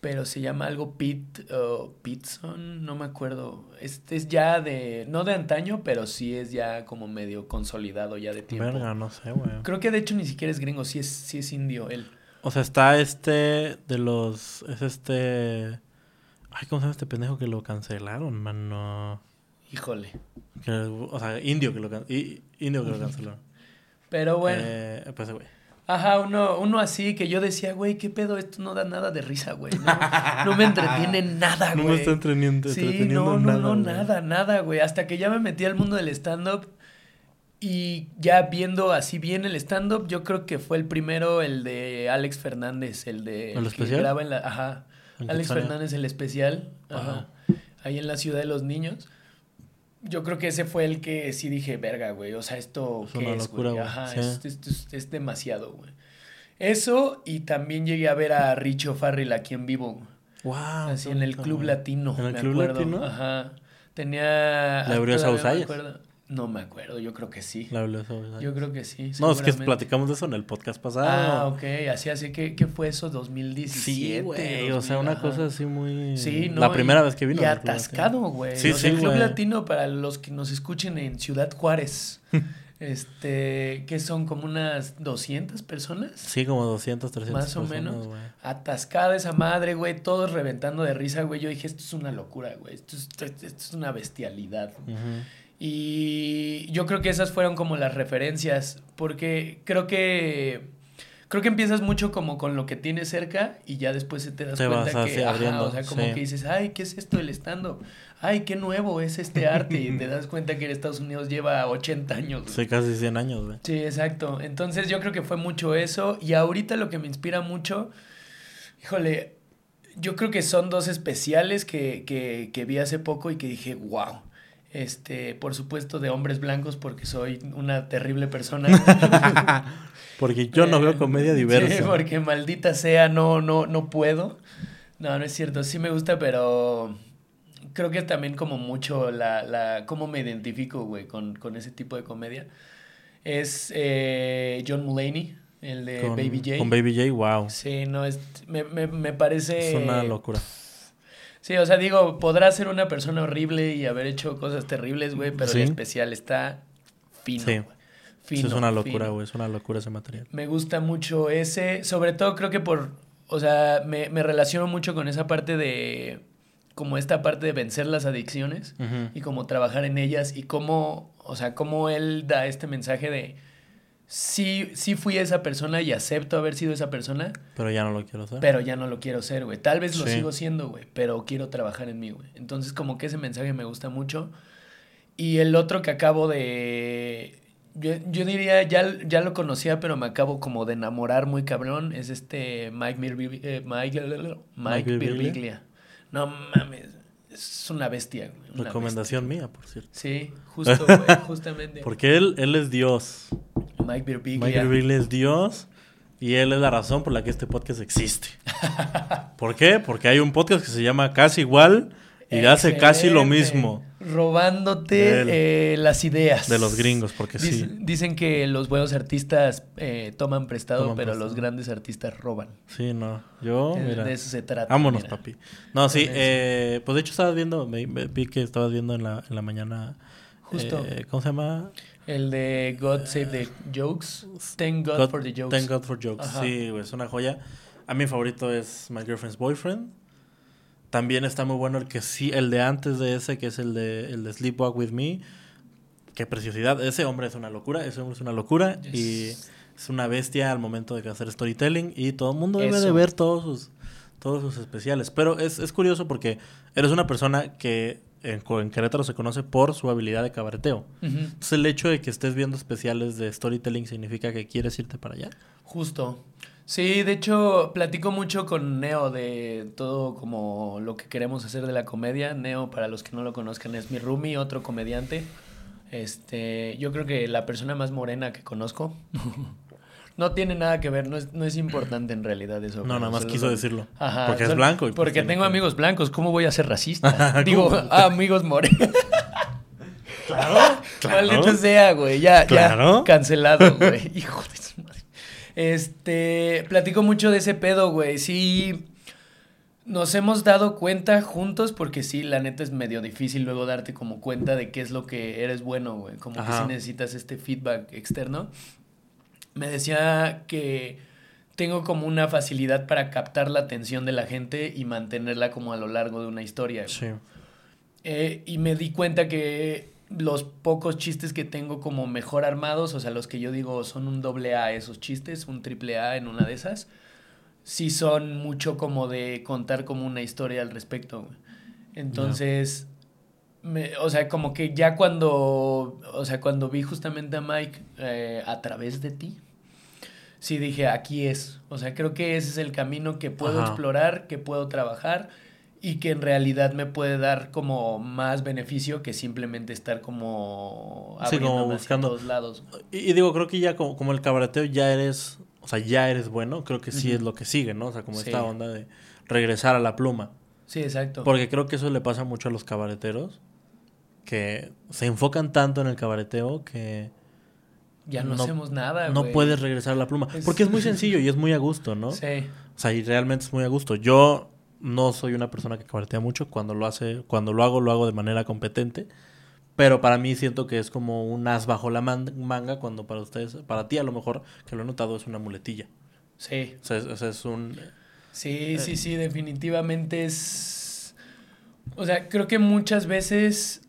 Speaker 2: Pero se llama algo Pete, o Pitson, no me acuerdo. Este es ya de, no de antaño, pero sí es ya como medio consolidado ya de tiempo.
Speaker 1: Verga, no sé, güey.
Speaker 2: Creo que de hecho ni siquiera es gringo, sí es, sí es indio él.
Speaker 1: O sea, está este de los. Es este. Ay, ¿cómo se llama este pendejo que lo cancelaron, mano?
Speaker 2: Híjole.
Speaker 1: Que- o sea, indio que lo, can- indio que lo cancelaron.
Speaker 2: Pero bueno.
Speaker 1: Eh, pues, güey.
Speaker 2: Ajá, uno, uno así que yo decía, güey, ¿qué pedo? Esto no da nada de risa, güey. No, no me entretiene nada,
Speaker 1: No
Speaker 2: güey.
Speaker 1: me está entreteniendo,
Speaker 2: Sí, no, no,
Speaker 1: nada.
Speaker 2: no, nada, nada, güey. Hasta que ya me metí al mundo del stand-up y ya viendo así bien el stand-up, yo creo que fue el primero, el de Alex Fernández, el de...
Speaker 1: ¿El
Speaker 2: que
Speaker 1: especial?
Speaker 2: graba en la... Ajá.
Speaker 1: ¿En
Speaker 2: Alex? Fernández, el especial. Ajá. Ahí en la ciudad de los niños. Yo creo que ese fue el que sí dije, verga, güey. O sea, esto
Speaker 1: Es
Speaker 2: ¿qué
Speaker 1: una
Speaker 2: es,
Speaker 1: locura,
Speaker 2: güey? Ajá,
Speaker 1: Sí.
Speaker 2: es, es- es- es demasiado, güey. Eso, y también llegué a ver a Richie O'Farrell aquí en vivo.
Speaker 1: Wow.
Speaker 2: Así en el Club. Latino.
Speaker 1: ¿En el
Speaker 2: me
Speaker 1: Club
Speaker 2: acuerdo.
Speaker 1: Latino?
Speaker 2: Ajá. Tenía.
Speaker 1: ¿Le abrió
Speaker 2: acuerdo. No me acuerdo, yo creo que sí.
Speaker 1: La.
Speaker 2: Yo creo que sí.
Speaker 1: No, es que platicamos de eso en el podcast pasado.
Speaker 2: Ah, ok. Así, así que, ¿qué fue eso? 2017.
Speaker 1: Sí, güey. O sea,
Speaker 2: 2000,
Speaker 1: una
Speaker 2: ajá.
Speaker 1: cosa así muy.
Speaker 2: Sí, no.
Speaker 1: La primera
Speaker 2: y-
Speaker 1: vez que vino.
Speaker 2: Y atascado, güey.
Speaker 1: Sí,
Speaker 2: O sea,
Speaker 1: sí,
Speaker 2: el Club. Latino, para los que nos escuchen en Ciudad Juárez, Este, que son como unas 200 personas.
Speaker 1: Sí, como 200, 300
Speaker 2: Más o
Speaker 1: personas,
Speaker 2: menos. Atascada esa madre, güey. Todos reventando de risa, güey. Yo dije, esto es una locura, güey. Esto es, esto es una bestialidad.
Speaker 1: Ujú.
Speaker 2: Y yo creo que esas fueron como las referencias, porque creo que creo que empiezas mucho como con lo que tienes cerca y ya después se te das
Speaker 1: Te
Speaker 2: cuenta que, ajá, o sea, como
Speaker 1: sí.
Speaker 2: que dices, ay, ¿qué es esto del estando? Ay, qué nuevo es este arte y te das cuenta que en Estados Unidos lleva 80 años. güey.
Speaker 1: Sí, casi 100 años, güey.
Speaker 2: Sí, exacto. Entonces yo creo que fue mucho eso. Y ahorita lo que me inspira mucho, híjole, yo creo que son dos especiales que, que, que vi hace poco y que dije, wow. Este, por supuesto, de hombres blancos, porque soy una terrible persona.
Speaker 1: Porque yo no veo comedia diversa.
Speaker 2: Sí, porque maldita sea, no, no, no puedo. No, no es cierto. Sí me gusta, pero creo que también como mucho la, la cómo me identifico, güey, con, con ese tipo de comedia. Es eh, John Mulaney, el de
Speaker 1: con,
Speaker 2: Baby J.
Speaker 1: Con Baby J, wow.
Speaker 2: Sí, no, es, me, me, me parece...
Speaker 1: Es una locura.
Speaker 2: Sí, o sea, digo, podrá ser una persona horrible y haber hecho cosas terribles, güey, pero
Speaker 1: Sí.
Speaker 2: el especial está fino,
Speaker 1: Sí.
Speaker 2: Fino,
Speaker 1: es una locura, güey. Es una locura ese material.
Speaker 2: Me gusta mucho ese, sobre todo creo que por, o sea, me, me relaciono mucho con esa parte de, como esta parte de vencer las adicciones y como trabajar en ellas y cómo, o sea, cómo él da este mensaje de, sí, sí fui esa persona y acepto haber sido esa persona,
Speaker 1: Pero ya no lo quiero hacer.
Speaker 2: pero ya no lo quiero ser, güey. Tal vez lo
Speaker 1: Sí.
Speaker 2: sigo siendo, güey, pero quiero trabajar en mí, güey. Entonces como que ese mensaje me gusta mucho. Y el otro que acabo de... Yo, yo diría, ya, ya lo conocía, pero me acabo como de enamorar muy cabrón. Es este Mike, Mirbi- eh, Mike, Mike,
Speaker 1: Birbiglia.
Speaker 2: No mames, es una bestia. güey, una
Speaker 1: Recomendación mía, por cierto.
Speaker 2: Sí, justo, güey, justamente.
Speaker 1: Porque él, él es Dios.
Speaker 2: Mike Birbiglia.
Speaker 1: Mike Birbiglia es Dios. Y él es la razón por la que este podcast existe. ¿Por qué? Porque hay un podcast que se llama Casi Igual y hace casi lo mismo
Speaker 2: Robándote
Speaker 1: De
Speaker 2: eh, las ideas.
Speaker 1: de los gringos, porque
Speaker 2: Dic-
Speaker 1: sí.
Speaker 2: Dicen que los buenos artistas eh, toman prestado,
Speaker 1: Toman
Speaker 2: pero
Speaker 1: prestado.
Speaker 2: los grandes artistas roban.
Speaker 1: Sí, no. Yo,
Speaker 2: Eh,
Speaker 1: mira.
Speaker 2: de eso se trata.
Speaker 1: Vámonos,
Speaker 2: mira.
Speaker 1: papi. No, sí, eh, pues de hecho estabas viendo, me, me- vi que estabas viendo en la, en la mañana.
Speaker 2: Justo.
Speaker 1: eh, ¿Cómo se llama?
Speaker 2: El de God Save the Jokes. Thank God,
Speaker 1: God-
Speaker 2: for the Jokes.
Speaker 1: Thank God for Jokes.
Speaker 2: Ajá.
Speaker 1: Sí, güey, es una joya. A mi favorito es My Girlfriend's Boyfriend. También está muy bueno el que sí, el de antes de ese, que es el de, el de Sleepwalk With Me. Qué preciosidad. Ese hombre es una locura, ese hombre es una locura.
Speaker 2: Yes.
Speaker 1: Y es una bestia al momento de hacer storytelling. Y todo el mundo debe de
Speaker 2: Eso.
Speaker 1: ver todos sus, todos sus especiales. Pero es, es curioso porque eres una persona que en, en Querétaro se conoce por su habilidad de cabareteo. Entonces el hecho de que estés viendo especiales de storytelling significa que quieres irte para allá.
Speaker 2: Justo. Sí, de hecho, platico mucho con Neo de todo como lo que queremos hacer de la comedia. Neo, para los que no lo conozcan, es mi roomie, otro comediante. Este, yo creo que la persona más morena que conozco. no tiene nada que ver, no es, no es importante en realidad eso.
Speaker 1: No, nada más quiso decirlo.
Speaker 2: Ajá,
Speaker 1: porque es blanco. y pues
Speaker 2: porque
Speaker 1: tiene
Speaker 2: tengo amigos blancos, ¿cómo voy a ser racista? Digo, ah, amigos morenos.
Speaker 1: Claro,
Speaker 2: Maldito sea, güey. Ya,
Speaker 1: Claro.
Speaker 2: ya. Cancelado, güey. Hijo de su madre. Este. Platico mucho de ese pedo, güey. Sí. Nos hemos dado cuenta juntos porque sí, la neta es medio difícil luego darte como cuenta de qué es lo que eres bueno, güey. Como que sí necesitas este feedback externo. Me decía que tengo como una facilidad para captar la atención de la gente y mantenerla como a lo largo de una historia.
Speaker 1: Sí.
Speaker 2: Eh, y me di cuenta que los pocos chistes que tengo como mejor armados, o sea, los que yo digo son un doble A esos chistes, un triple A en una de esas, sí son mucho como de contar como una historia al respecto. Entonces, me- o sea, como que ya cuando, o sea, cuando vi justamente a Mike eh, a través de ti, sí dije, aquí es. O sea, creo que ese es el camino que puedo
Speaker 1: Ajá.
Speaker 2: explorar, que puedo trabajar y que en realidad me puede dar como más beneficio que simplemente estar como
Speaker 1: Sí, como buscando-
Speaker 2: todos lados.
Speaker 1: Y, y digo, creo que ya como, como el cabareteo ya eres, o sea, ya eres bueno, creo que sí es lo que sigue, ¿no? O sea, como
Speaker 2: Sí.
Speaker 1: esta onda de regresar a la pluma.
Speaker 2: Sí, exacto.
Speaker 1: Porque creo que eso le pasa mucho a los cabareteros, que se enfocan tanto en el cabareteo que
Speaker 2: ya no,
Speaker 1: no-
Speaker 2: hacemos nada,
Speaker 1: no puedes regresar a la pluma.
Speaker 2: Es-
Speaker 1: Porque es muy sencillo y es muy a gusto, ¿no?
Speaker 2: Sí.
Speaker 1: O sea, y realmente es muy a gusto. Yo no soy una persona que cabaretea mucho. Cuando lo hace, cuando lo hago, lo hago de manera competente. Pero para mí siento que es como un as bajo la man- manga cuando para ustedes, para ti a lo mejor, que lo he notado, es una muletilla.
Speaker 2: Sí.
Speaker 1: O sea, es, o sea, es un...
Speaker 2: Sí, sí, sí, definitivamente es... O sea, creo que muchas veces...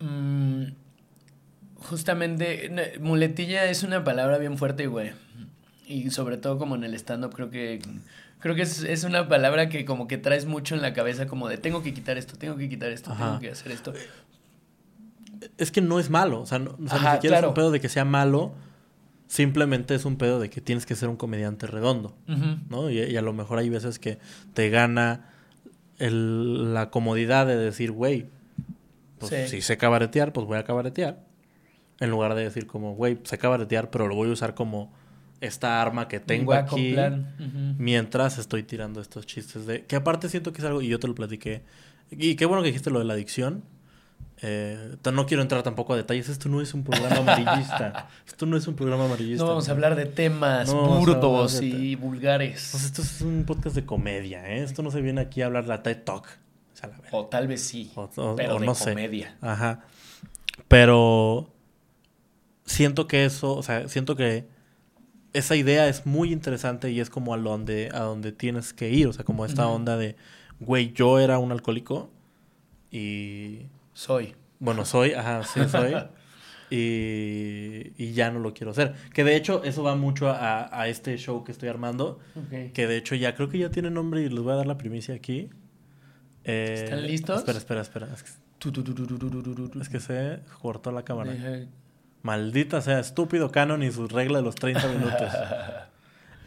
Speaker 2: mm, justamente, muletilla es una palabra bien fuerte, güey. Y sobre todo como en el stand-up creo que... Creo que es, es una palabra que como que traes mucho en la cabeza como de tengo que quitar esto, tengo que quitar esto,
Speaker 1: Ajá.
Speaker 2: tengo que hacer esto.
Speaker 1: Es que no es malo, o sea, no, o sea,
Speaker 2: Ajá,
Speaker 1: ni siquiera es un pedo de que sea malo, simplemente es un pedo de que tienes que ser un comediante redondo. ¿no? Y, y a lo mejor hay veces que te gana el- la comodidad de decir, güey, pues
Speaker 2: Sí.
Speaker 1: si sé cabaretear, pues voy a cabaretear. En lugar de decir como, güey, sé cabaretear, pero lo voy a usar como esta arma que tengo aquí
Speaker 2: plan.
Speaker 1: Mientras estoy tirando estos chistes de... Que aparte siento que es algo, y yo te lo platiqué, y qué bueno que dijiste lo de la adicción. Eh, no quiero entrar tampoco a detalles, esto no es un programa amarillista. esto no es un programa amarillista.
Speaker 2: No vamos a hablar de temas
Speaker 1: No
Speaker 2: burdos
Speaker 1: de
Speaker 2: y vulgares.
Speaker 1: Pues esto es un podcast de comedia, ¿eh? Esto no se viene aquí a hablar de la TED Talk. O sea, la verdad.
Speaker 2: O tal vez sí,
Speaker 1: O- o-
Speaker 2: pero de
Speaker 1: no sé.
Speaker 2: comedia.
Speaker 1: Ajá. Pero siento que eso, o sea, siento que esa idea es muy interesante y es como a donde, a donde tienes que ir, o sea, como esta onda de, güey, yo era un alcohólico y...
Speaker 2: Soy.
Speaker 1: Bueno, soy, ajá, sí, soy. y, y, ya no lo quiero hacer. Que de hecho eso va mucho a, a este show que estoy armando, okay. que de hecho ya creo que ya tiene nombre y les voy a dar la primicia aquí. Eh,
Speaker 2: ¿Están listos?
Speaker 1: Espera, espera, espera. Es que, se cortó la cámara. Maldita sea, estúpido Canon y su regla de los 30 minutos.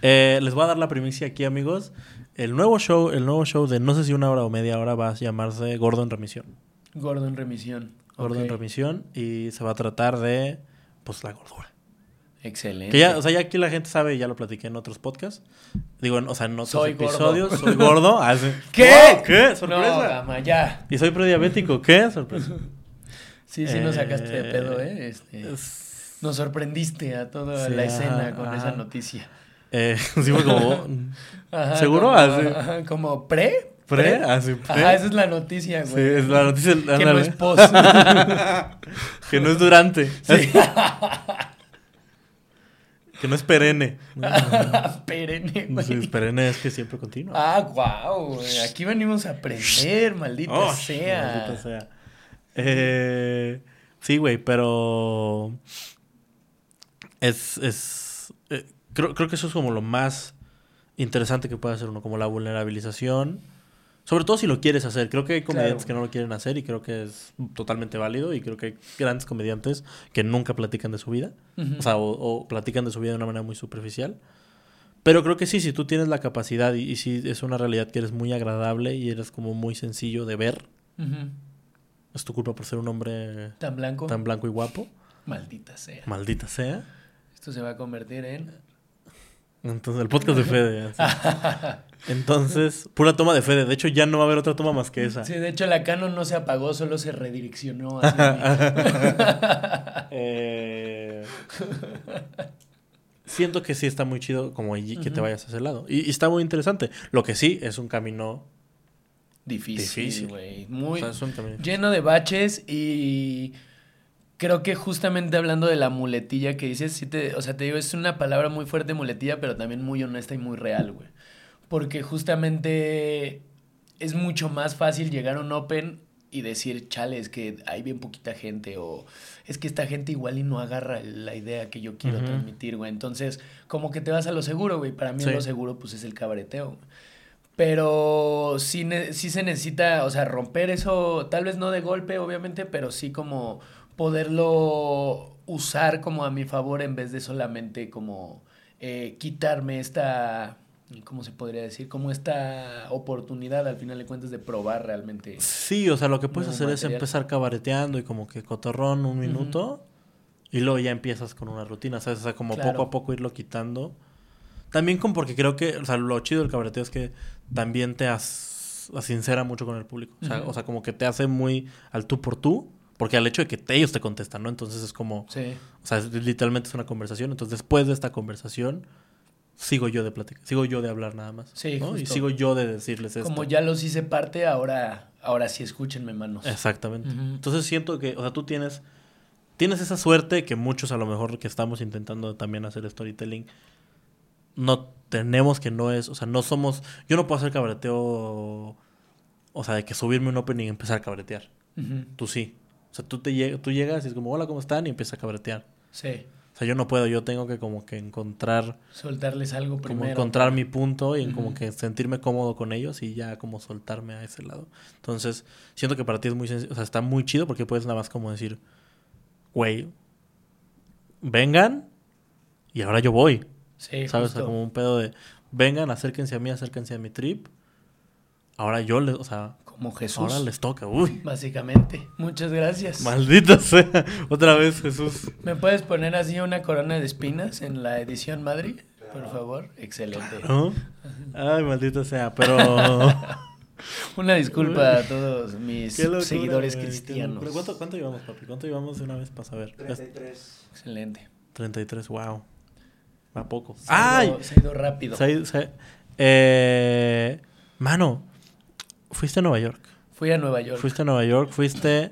Speaker 1: Eh, les voy a dar la primicia aquí, amigos. El nuevo show, el nuevo show de no sé si una hora o media hora va a llamarse Gordo en Remisión.
Speaker 2: Gordo en remisión.
Speaker 1: Gordo en. Remisión y se va a tratar de, pues, la gordura.
Speaker 2: Excelente.
Speaker 1: Que ya, o sea, ya aquí la gente sabe, ya lo platiqué en otros podcasts. Digo, en- o sea, en otros
Speaker 2: Soy gordo.
Speaker 1: episodios. Soy gordo. Ah, sí.
Speaker 2: ¿Qué?
Speaker 1: ¿Qué?
Speaker 2: No,
Speaker 1: ¡Sorpresa!
Speaker 2: gama, ya.
Speaker 1: y soy prediabético. ¿Qué? Sorpresa.
Speaker 2: Sí, sí nos sacaste de
Speaker 1: Eh,
Speaker 2: pedo, ¿eh? Este,
Speaker 1: Es-
Speaker 2: nos sorprendiste a toda
Speaker 1: Sí,
Speaker 2: la
Speaker 1: ajá,
Speaker 2: escena con
Speaker 1: ajá.
Speaker 2: esa noticia.
Speaker 1: eh, sí fue como...
Speaker 2: Ajá,
Speaker 1: ¿Seguro?
Speaker 2: Como,
Speaker 1: Así.
Speaker 2: ajá, como pre.
Speaker 1: ¿Pre? Así, pre.
Speaker 2: Ajá, esa es la noticia,
Speaker 1: Sí,
Speaker 2: güey.
Speaker 1: es la noticia.
Speaker 2: que no es post.
Speaker 1: que no es durante.
Speaker 2: Sí.
Speaker 1: que no es perenne.
Speaker 2: Perenne, güey.
Speaker 1: Sí, es perenne es que siempre continúa.
Speaker 2: Ah, guau, güey. Aquí venimos a aprender, maldita
Speaker 1: Oh,
Speaker 2: sea.
Speaker 1: maldita sea. Eh, sí, güey, pero. Es. es eh, creo, creo que eso es como lo más interesante que puede hacer uno, como la vulnerabilización. Sobre todo si lo quieres hacer. Creo que hay comediantes
Speaker 2: Claro.
Speaker 1: que no lo quieren hacer y creo que es totalmente válido. Y creo que hay grandes comediantes que nunca platican de su vida. O sea, o, o platican de su vida de una manera muy superficial. Pero creo que sí, si tú tienes la capacidad y, y si es una realidad que eres muy agradable y eres como muy sencillo de ver. Es tu culpa por ser un hombre
Speaker 2: Tan blanco.
Speaker 1: tan blanco y guapo.
Speaker 2: Maldita sea.
Speaker 1: Maldita sea.
Speaker 2: Esto se va a convertir en.
Speaker 1: Entonces, el podcast de Fede. Entonces, pura toma de Fede. De hecho, ya no va a haber otra toma más que esa.
Speaker 2: Sí, de hecho la Canon no se apagó, solo se redireccionó. hacia
Speaker 1: Eh, siento que sí está muy chido como que te vayas a ese lado. Y, y está muy interesante. Lo que sí es un camino.
Speaker 2: Difícil, güey.
Speaker 1: o
Speaker 2: Muy
Speaker 1: sea,
Speaker 2: lleno de baches y creo que justamente hablando de la muletilla que dices, sí te, o sea, te digo, es una palabra muy fuerte muletilla, pero también muy honesta y muy real, güey. Porque justamente es mucho más fácil llegar a un open y decir, chale, es que hay bien poquita gente o es que esta gente igual y no agarra la idea que yo quiero transmitir, güey. Entonces, como que te vas a lo seguro, güey. Para mí
Speaker 1: Sí.
Speaker 2: lo seguro, pues, es el cabareteo. güey. Pero sí, sí se necesita, o sea, romper eso, tal vez no de golpe, obviamente, pero sí como poderlo usar como a mi favor en vez de solamente como eh, quitarme esta, ¿cómo se podría decir? Como esta oportunidad al final de cuentas de probar realmente.
Speaker 1: Sí, o sea, lo que puedes hacer es empezar cabareteando y como que cotorrón un minuto y luego ya empiezas con una rutina, ¿sabes? O sea, como
Speaker 2: Claro.
Speaker 1: poco a poco irlo quitando. También como porque creo que, o sea, lo chido del cabareteo es que también te as- sincera mucho con el público. O sea, o sea, como que te hace muy al tú por tú, porque al hecho de que te- ellos te contestan, ¿no? Entonces es como,
Speaker 2: Sí.
Speaker 1: o sea, es- literalmente es una conversación. Entonces después de esta conversación sigo yo de platicar, sigo yo de hablar nada más.
Speaker 2: Sí,
Speaker 1: ¿no? Y sigo yo de decirles esto.
Speaker 2: Como ya los hice parte, ahora, ahora sí escúchenme, manos.
Speaker 1: Exactamente. Entonces siento que, o sea, tú tienes, tienes esa suerte que muchos a lo mejor que estamos intentando también hacer storytelling, no tenemos que no es, o sea, no somos, yo no puedo hacer cabreteo, o sea, de que subirme un opening y empezar a cabretear. Tú sí. O sea, tú, te tú llegas y es como, hola, ¿cómo están? Y empiezas a cabretear.
Speaker 2: Sí.
Speaker 1: O sea, yo no puedo, yo tengo que como que encontrar,
Speaker 2: Soltarles algo primero.
Speaker 1: como encontrar mi punto y como que sentirme cómodo con ellos y ya como soltarme a ese lado. Entonces, siento que para ti es muy sencillo, o sea, está muy chido porque puedes nada más como decir, güey, vengan y ahora yo voy,
Speaker 2: Sí,
Speaker 1: ¿sabes? O sea, como un pedo de, vengan, acérquense a mí, acérquense a mi trip. Ahora yo les, o sea,
Speaker 2: Como Jesús.
Speaker 1: ahora les toca, uy.
Speaker 2: Básicamente. Muchas gracias.
Speaker 1: Maldito sea. Otra vez, Jesús.
Speaker 2: ¿Me puedes poner así una corona de espinas en la edición Madrid? Por favor. Excelente.
Speaker 1: ¿No? Ay, maldito sea, pero...
Speaker 2: Una disculpa a todos mis
Speaker 1: locura,
Speaker 2: seguidores
Speaker 1: güey,
Speaker 2: cristianos.
Speaker 1: ¿Cuánto, ¿Cuánto llevamos, papi? ¿Cuánto llevamos de una vez para saber? Es
Speaker 3: 33.
Speaker 2: Excelente.
Speaker 1: 33, wow. Va poco.
Speaker 2: Se ha
Speaker 1: ¡Ay!
Speaker 2: ido- Se ha ido rápido.
Speaker 1: Se ha ido- se eh, mano, fuiste a Nueva York.
Speaker 2: Fui a Nueva York.
Speaker 1: Fuiste a Nueva York, fuiste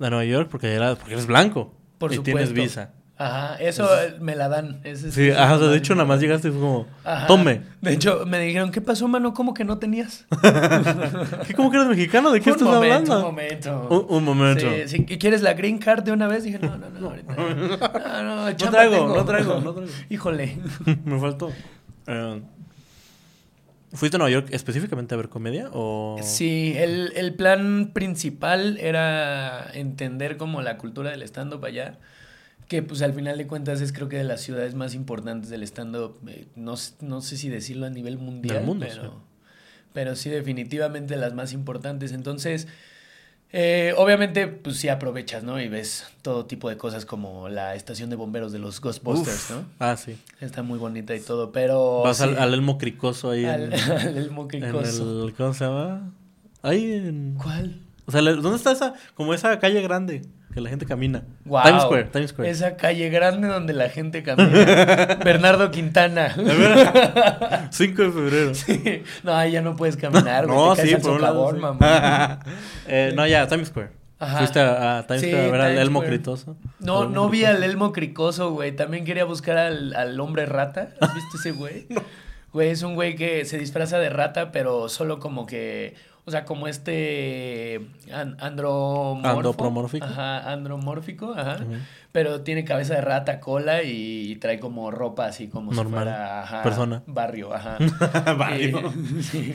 Speaker 1: a Nueva York porque, era, porque eres blanco.
Speaker 2: Por
Speaker 1: y
Speaker 2: supuesto.
Speaker 1: tienes visa.
Speaker 2: Ajá, eso eh, me la dan. Ese
Speaker 1: Sí,
Speaker 2: es-
Speaker 1: ajá, o sea, de hecho, nada más llegaste y fue como,
Speaker 2: Ajá.
Speaker 1: tome.
Speaker 2: De hecho, me dijeron, ¿qué pasó, mano? ¿Cómo que no tenías?
Speaker 1: ¿Qué, ¿Cómo que eres mexicano? ¿De qué
Speaker 2: un
Speaker 1: estás
Speaker 2: momento,
Speaker 1: hablando?
Speaker 2: Un momento.
Speaker 1: Un, un momento.
Speaker 2: Sí, sí, ¿y ¿Quieres la green card de una vez? Dije, no, no, no, ahorita. No, no,
Speaker 1: No traigo,
Speaker 2: tengo.
Speaker 1: no traigo, no traigo.
Speaker 2: Híjole.
Speaker 1: Me faltó. Eh, ¿Fuiste a Nueva York específicamente a ver comedia? O...
Speaker 2: Sí, el, el plan principal era entender como la cultura del stand-up allá, que pues al final de cuentas es creo que de las ciudades más importantes del stand-up, eh, no, no sé si decirlo a nivel mundial,
Speaker 1: Del mundo,
Speaker 2: pero,
Speaker 1: sí.
Speaker 2: pero sí definitivamente las más importantes. Entonces, eh, obviamente pues sí aprovechas, ¿no? Y ves todo tipo de cosas como la estación de bomberos de los Ghostbusters,
Speaker 1: Uf.
Speaker 2: ¿no?
Speaker 1: Ah, sí.
Speaker 2: Está muy bonita y todo, pero...
Speaker 1: Vas al,
Speaker 2: sí,
Speaker 1: al Elmo Cricoso ahí
Speaker 2: al-
Speaker 1: en,
Speaker 2: al Elmo
Speaker 1: en
Speaker 2: Cricoso.
Speaker 1: el... ¿Cómo se llama? Ahí en...
Speaker 2: ¿Cuál?
Speaker 1: O sea, ¿dónde está esa? Como esa calle grande que la gente camina.
Speaker 2: Guau.
Speaker 1: Times Square, Times Square.
Speaker 2: Esa calle grande donde la gente camina. Bernardo Quintana.
Speaker 1: 5 de febrero.
Speaker 2: Sí. No, ya no puedes caminar, güey.
Speaker 1: no,
Speaker 2: te
Speaker 1: sí, por un lado. Eh, no, ya, Times Square.
Speaker 2: Ajá.
Speaker 1: Fuiste a, a Times
Speaker 2: Sí,
Speaker 1: Square a ver al Elmo
Speaker 2: Square.
Speaker 1: Critoso.
Speaker 2: No, no vi
Speaker 1: Cricoso.
Speaker 2: al Elmo Cricoso, güey. También quería buscar al, al hombre rata. ¿Has visto ese güey? Güey, es un güey que se disfraza de rata, pero solo como que... O sea, como este... an- andromorfo.
Speaker 1: Andropomórfico.
Speaker 2: Ajá, andromórfico, ajá. Pero tiene cabeza de rata, cola y, trae como ropa así como
Speaker 1: Normal.
Speaker 2: si fuera ajá,
Speaker 1: Persona.
Speaker 2: barrio, ajá.
Speaker 1: Barrio.
Speaker 2: Y, sí.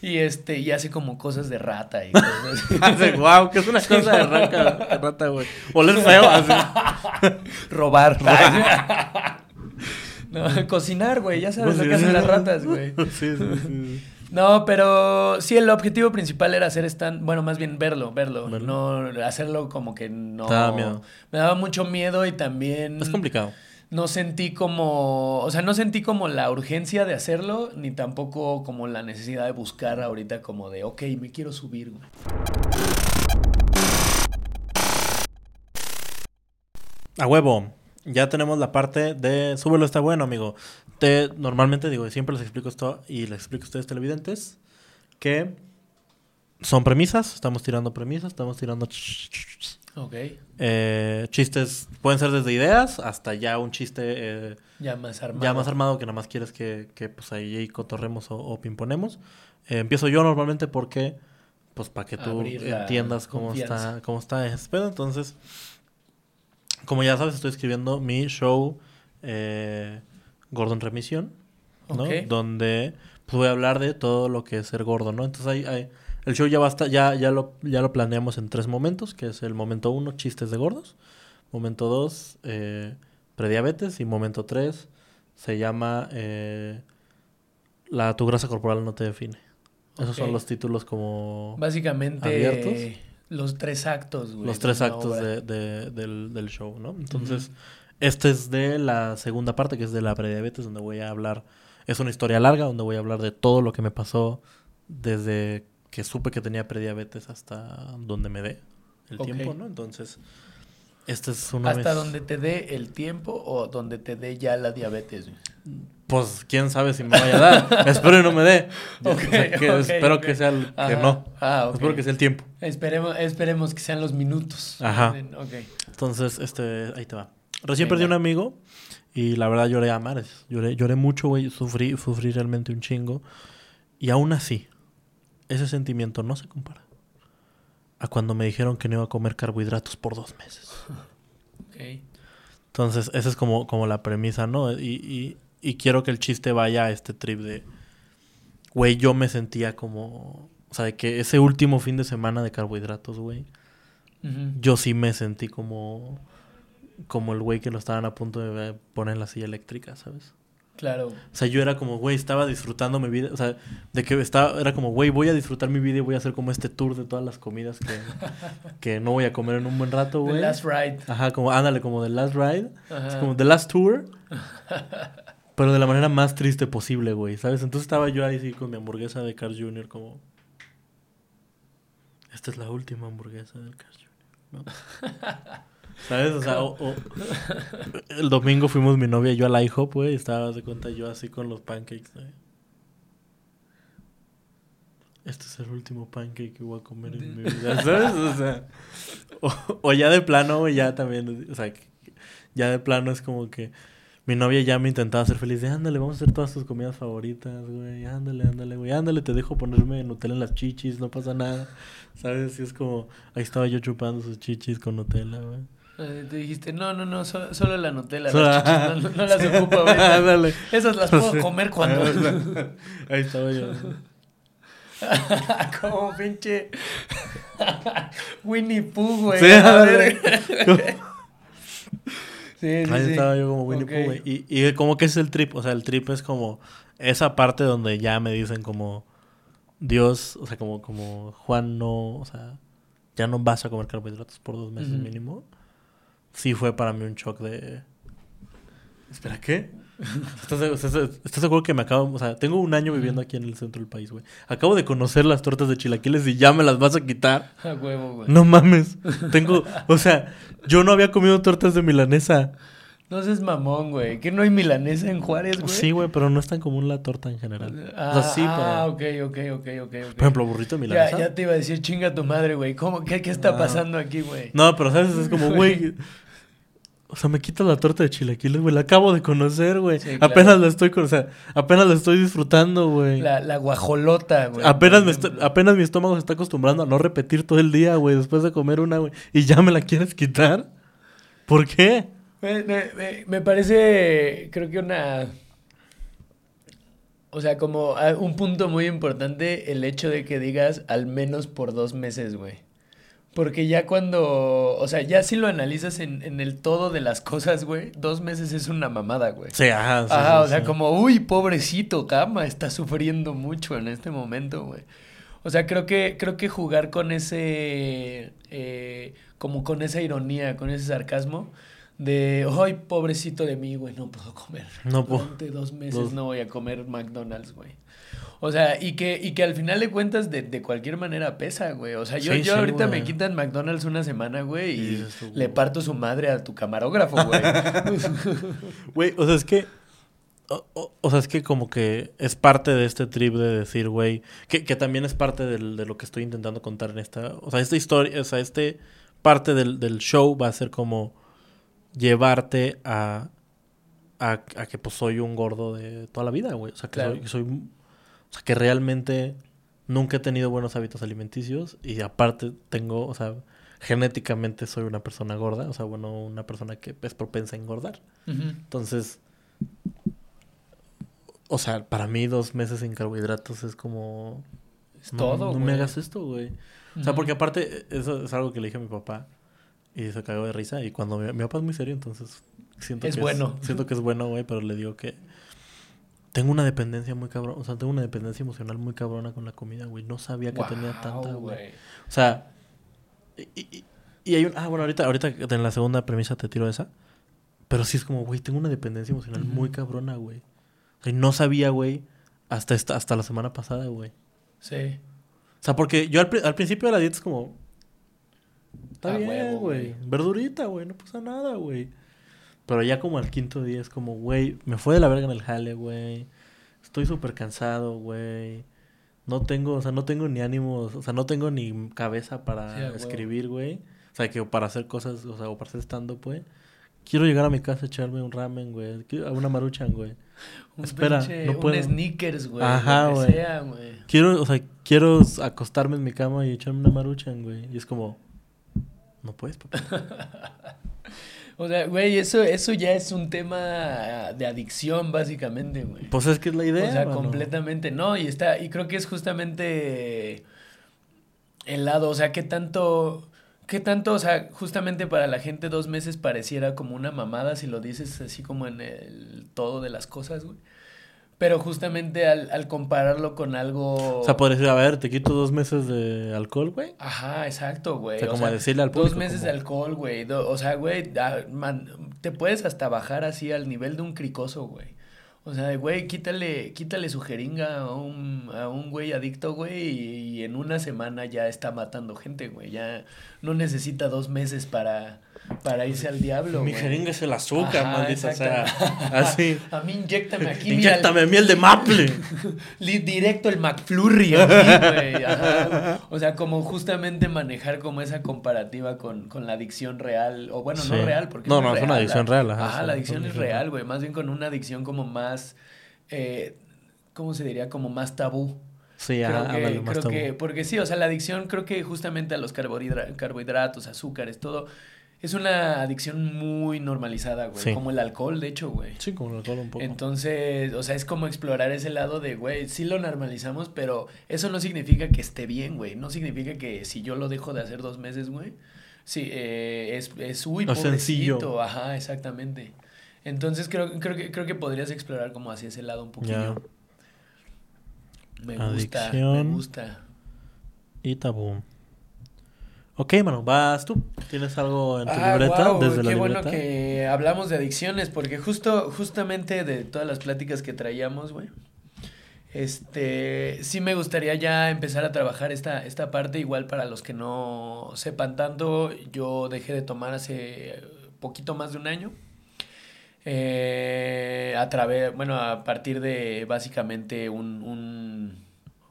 Speaker 2: Y este, y hace como cosas de rata y cosas así.
Speaker 1: Hace, wow, que es una cosa de rata, rata, güey. Oler feo, así.
Speaker 2: Robar. No, cocinar, güey, ya sabes lo que hacen las ratas, güey.
Speaker 1: Sí, sí, sí.
Speaker 2: No, pero sí, el objetivo principal era hacer stand, bueno, más bien verlo, verlo,
Speaker 1: Verlo.
Speaker 2: no hacerlo como que no.
Speaker 1: Te daba miedo.
Speaker 2: Me daba mucho miedo y también
Speaker 1: Es complicado.
Speaker 2: no sentí como, o sea, no sentí como la urgencia de hacerlo, ni tampoco como la necesidad de buscar ahorita como de, ok, me quiero subir, güey.
Speaker 1: A huevo. Ya tenemos la parte de súbelo está bueno, amigo. Te, normalmente digo, siempre les explico esto y les explico a ustedes televidentes que son premisas, estamos tirando premisas, estamos tirando eh, chistes, pueden ser desde ideas hasta ya un chiste eh,
Speaker 2: ya más armado.
Speaker 1: ya más armado que nada más quieres que, que, pues ahí, cotorremos o, o pimponemos. Eh, empiezo yo normalmente porque, pues para que tú entiendas cómo
Speaker 2: confianza.
Speaker 1: está, cómo está ese pedo. Entonces, como ya sabes, estoy escribiendo mi show Gordo en Remisión, ¿no? Donde pues, voy a hablar de todo lo que es ser gordo, ¿no? Entonces ahí, ahí- el show ya basta, ya, ya lo, ya lo planeamos en tres momentos, que es el momento uno, chistes de gordos. Momento dos, eh, prediabetes. Y momento tres, se llama eh, La tu grasa corporal no te define. Esos son los títulos como
Speaker 2: Básicamente
Speaker 1: abiertos.
Speaker 2: los tres actos, güey.
Speaker 1: los tres actos de- de- del, del show, ¿no? Entonces, este es de la segunda parte, que es de la prediabetes, donde voy a hablar, es una historia larga, donde voy a hablar de todo lo que me pasó desde que supe que tenía prediabetes hasta donde me dé el tiempo, ¿no? Entonces, este es una
Speaker 2: Hasta
Speaker 1: vez-
Speaker 2: donde te dé el tiempo o donde te dé ya la diabetes.
Speaker 1: pues quién sabe si me vaya a dar. espero y no me dé. O sea, que espero que sea el, que no.
Speaker 2: Ah.
Speaker 1: Espero que sea el tiempo.
Speaker 2: Esperemos, esperemos que sean los minutos.
Speaker 1: Ajá. Entonces, este, ahí te va. Recién
Speaker 2: Venga.
Speaker 1: perdí un amigo y la verdad lloré a mares. Lloré, lloré mucho, güey. Sufrí, sufrí realmente un chingo. Y aún así, ese sentimiento no se compara a cuando me dijeron que no iba a comer carbohidratos por dos meses.
Speaker 2: Ok.
Speaker 1: Entonces, esa es como, como la premisa, ¿no? Y, y, y quiero que el chiste vaya a este trip de, güey, yo me sentía como, o sea, de que ese último fin de semana de carbohidratos, güey, yo sí me sentí como, como el güey que lo estaban a punto de poner en la silla eléctrica, ¿sabes?
Speaker 2: Claro.
Speaker 1: O sea, yo era como, güey, estaba disfrutando mi vida. O sea, de que estaba, era como, güey, voy a disfrutar mi vida y voy a hacer como este tour de todas las comidas que, que no voy a comer en un buen rato,
Speaker 2: The
Speaker 1: güey.
Speaker 2: Last Ride.
Speaker 1: Ajá, como, ándale, como The Last Ride.
Speaker 2: Ajá.
Speaker 1: Es como The Last Tour. pero de la manera más triste posible, güey, ¿sabes? Entonces estaba yo ahí sí con mi hamburguesa de Carl Jr. como... Esta es la última hamburguesa del Carl Jr. ¿no? ¿Sabes? O sea, o- o- el domingo fuimos mi novia y yo al IHOP, güey, y estaba de cuenta yo así con los pancakes, güey. Este es el último pancake que voy a comer en mi vida, ¿sabes? O sea, o, o ya de plano, güey, ya también, o sea, ya de plano es como que mi novia ya me intentaba hacer feliz de, ándale, vamos a hacer todas tus comidas favoritas, güey, ándale, ándale, güey, ándale, te dejo ponerme Nutella en las chichis, no pasa nada, ¿sabes? Y es como, ahí estaba yo chupando sus chichis con Nutella, güey.
Speaker 2: Te dijiste, no, no, no, so- solo la Nutella. Las no, no las ocupo ahorita.
Speaker 1: Ándale.
Speaker 2: Esas las puedo comer cuando.
Speaker 1: Ahí estaba yo.
Speaker 2: Como pinche. Winnie Pooh, güey.
Speaker 1: Sí.
Speaker 2: Sí, sí,
Speaker 1: Ahí
Speaker 2: sí.
Speaker 1: estaba yo como Winnie
Speaker 2: Ok.
Speaker 1: Pooh, güey. Y, y como que es el trip, o sea, el trip es como esa parte donde ya me dicen como Dios, o sea, como, como Juan no, o sea, ya no vas a comer carbohidratos por dos meses mínimo. Sí fue para mí un shock de... Espera, ¿qué? ¿Estás, estás- estás seguro que me acabo... O sea, tengo un año viviendo aquí en el centro del país, güey. Acabo de conocer las tortas de chilaquiles y ya me las vas a quitar.
Speaker 2: A huevo, güey.
Speaker 1: No mames. Tengo... O sea, yo no había comido tortas de milanesa.
Speaker 2: No seas mamón, güey. ¿Que no hay milanesa en Juárez, güey?
Speaker 1: Sí, güey, pero no es tan común la torta en general.
Speaker 2: Ah,
Speaker 1: o sea, sí,
Speaker 2: ah,
Speaker 1: pero...
Speaker 2: ok, ok, ok, ok. ok.
Speaker 1: Por ejemplo, burrito de
Speaker 2: ya,
Speaker 1: milanesa.
Speaker 2: ya te iba a decir, chinga tu madre, güey. ¿Cómo? ¿Qué, qué está
Speaker 1: No.
Speaker 2: pasando aquí, güey?
Speaker 1: No, pero ¿sabes? Es como, güey... O sea, me quitas la torta de chilaquiles, güey. La acabo de conocer, güey.
Speaker 2: Sí, claro.
Speaker 1: Apenas la estoy... O sea, apenas la estoy disfrutando, güey.
Speaker 2: La, la guajolota, güey.
Speaker 1: Apenas, me está- apenas mi estómago se está acostumbrando a no repetir todo el día, güey, después de comer una, güey. Y ya me la quieres quitar. ¿Por qué?
Speaker 2: Me, me- me- me parece, creo que una... O sea, como ah, un punto muy importante el hecho de que digas al menos por dos meses, güey. Porque ya cuando, o sea, ya si lo analizas en, en el todo de las cosas, güey, dos meses es una mamada, güey.
Speaker 1: Sí, ajá. sí,
Speaker 2: Ajá,
Speaker 1: sí,
Speaker 2: o sea,
Speaker 1: sí.
Speaker 2: como, uy, pobrecito, Gama, está sufriendo mucho en este momento, güey. O sea, creo que, creo que jugar con ese, eh, como con esa ironía, con ese sarcasmo, de, ay, pobrecito de mí, güey, no puedo comer.
Speaker 1: No puedo.
Speaker 2: Durante dos meses
Speaker 1: Dos-
Speaker 2: no voy a comer McDonald's, güey. O sea, y que, y que al final de cuentas, de, de cualquier manera pesa, güey. O sea, yo,
Speaker 1: Sí,
Speaker 2: yo
Speaker 1: sí,
Speaker 2: ahorita
Speaker 1: güey.
Speaker 2: me quitan McDonald's una semana, güey,
Speaker 1: Y
Speaker 2: le
Speaker 1: güey.
Speaker 2: parto su madre a tu camarógrafo, güey.
Speaker 1: Güey, o sea, es que. O, o- o sea, es que como que es parte de este trip de decir, güey. Que, que también es parte del- de lo que estoy intentando contar en esta. O sea, esta historia. O sea, este parte del, del show va a ser como llevarte a. A, a que pues soy un gordo de toda la vida, güey. O sea, que
Speaker 2: Claro.
Speaker 1: soy, que soy. O sea, que realmente nunca he tenido buenos hábitos alimenticios. Y aparte tengo, o sea, genéticamente soy una persona gorda. O sea, bueno, una persona que es propensa a engordar. Entonces, o sea, para mí dos meses sin carbohidratos es como...
Speaker 2: Es
Speaker 1: no,
Speaker 2: todo,
Speaker 1: No
Speaker 2: güey.
Speaker 1: me hagas esto, güey. O sea, porque aparte, eso es algo que le dije a mi papá y se cagó de risa. Y cuando mi, mi papá es muy serio, entonces siento
Speaker 2: Es
Speaker 1: que
Speaker 2: bueno.
Speaker 1: siento que es bueno, güey, pero le digo que tengo una dependencia muy cabrón. O sea, tengo una dependencia emocional muy cabrona con la comida, güey. No sabía que tenía tanta, güey. O sea, y, y- y hay un... Ah, bueno, ahorita, ahorita en la segunda premisa te tiro esa. Pero sí es como, güey, tengo una dependencia emocional muy cabrona, güey. O sea, no sabía, güey, hasta, esta, hasta la semana pasada, güey.
Speaker 2: Sí.
Speaker 1: O sea, porque yo al, al principio de la dieta es como... Está
Speaker 2: Ah,
Speaker 1: bien,
Speaker 2: huevo,
Speaker 1: güey. Verdurita, güey. No pasa nada, güey. Pero ya como al quinto día es como, güey, me fue de la verga en el jale, güey. Estoy súper cansado, güey. No tengo, o sea, no tengo ni ánimos, o sea, no tengo ni cabeza para
Speaker 2: Sí,
Speaker 1: escribir, güey. O sea, que para hacer cosas, o sea, o para hacer stand-up, güey. Quiero llegar a mi casa a echarme un ramen, güey. Una maruchan, güey.
Speaker 2: Un
Speaker 1: Espera,
Speaker 2: pinche-
Speaker 1: no puedo.
Speaker 2: Un sneakers, güey.
Speaker 1: Ajá,
Speaker 2: lo que
Speaker 1: güey.
Speaker 2: sea, güey.
Speaker 1: Quiero, o sea, quiero acostarme en mi cama y echarme una maruchan, güey. Y es como, no puedes, papá.
Speaker 2: O sea, güey, eso, eso ya es un tema de adicción, básicamente, güey.
Speaker 1: Pues es que es la idea.
Speaker 2: o sea,
Speaker 1: mano.
Speaker 2: completamente, no, y está, y creo que es justamente el lado, o sea, qué tanto, qué tanto, o sea, justamente para la gente dos meses pareciera como una mamada si lo dices así como en el todo de las cosas, güey. Pero justamente al, al compararlo con algo...
Speaker 1: O sea, podrías decir, a ver, te quito dos meses de alcohol, güey.
Speaker 2: Ajá, exacto, güey.
Speaker 1: O sea, como decirle al
Speaker 2: Dos
Speaker 1: público,
Speaker 2: meses
Speaker 1: como-
Speaker 2: de alcohol, güey. O sea, güey, te puedes hasta bajar así al nivel de un cricoso, güey. O sea, de, güey, quítale, quítale su jeringa a un, a un güey adicto, güey, y, y en una semana ya está matando gente, güey. Ya no necesita dos meses para, para irse al diablo,
Speaker 1: Mi jeringa es el azúcar,
Speaker 2: Ajá,
Speaker 1: maldita sea. Así.
Speaker 2: A mí inyectame aquí, mira,
Speaker 1: Inyéctame miel de maple.
Speaker 2: Directo el McFlurry aquí, güey. Ajá. O sea, como justamente manejar como esa comparativa con, con la adicción real. O bueno,
Speaker 1: Sí.
Speaker 2: no real, porque
Speaker 1: No,
Speaker 2: no,
Speaker 1: no, es una adicción
Speaker 2: la-
Speaker 1: real, ajá,
Speaker 2: Ajá,
Speaker 1: sí,
Speaker 2: la
Speaker 1: es
Speaker 2: adicción es real, güey. Más bien con una adicción como más. Eh, ¿Cómo se diría? Como más tabú.
Speaker 1: Sí,
Speaker 2: Creo
Speaker 1: ajá,
Speaker 2: que, creo que, porque sí, o sea, la adicción creo que justamente a los carbohidra- carbohidratos, azúcares, todo, es una adicción muy normalizada, güey.
Speaker 1: Sí.
Speaker 2: Como el alcohol, de hecho, güey.
Speaker 1: Sí, como el alcohol un poco.
Speaker 2: Entonces, o sea, es como explorar ese lado de, güey, sí lo normalizamos, pero eso no significa que esté bien, güey. No significa que si yo lo dejo de hacer dos meses, güey, sí, eh, es, es, uy,
Speaker 1: No sencillo.
Speaker 2: Ajá, exactamente. Entonces, creo, creo, que, creo que podrías explorar como hacia ese lado un poquillo.
Speaker 1: Ya.
Speaker 2: Me gusta, me
Speaker 1: Adicción.
Speaker 2: gusta.
Speaker 1: Y tabú. Ok, mano, vas tú. ¿Tienes algo en tu
Speaker 2: Ah,
Speaker 1: libreta? desde la
Speaker 2: qué
Speaker 1: libreta.
Speaker 2: bueno que hablamos de adicciones, porque justo, justamente de todas las pláticas que traíamos, güey. Este, sí me gustaría ya empezar a trabajar esta, esta parte, igual para los que no sepan tanto, yo dejé de tomar hace poquito más de un año. Eh, a través, bueno, a partir de básicamente un, un,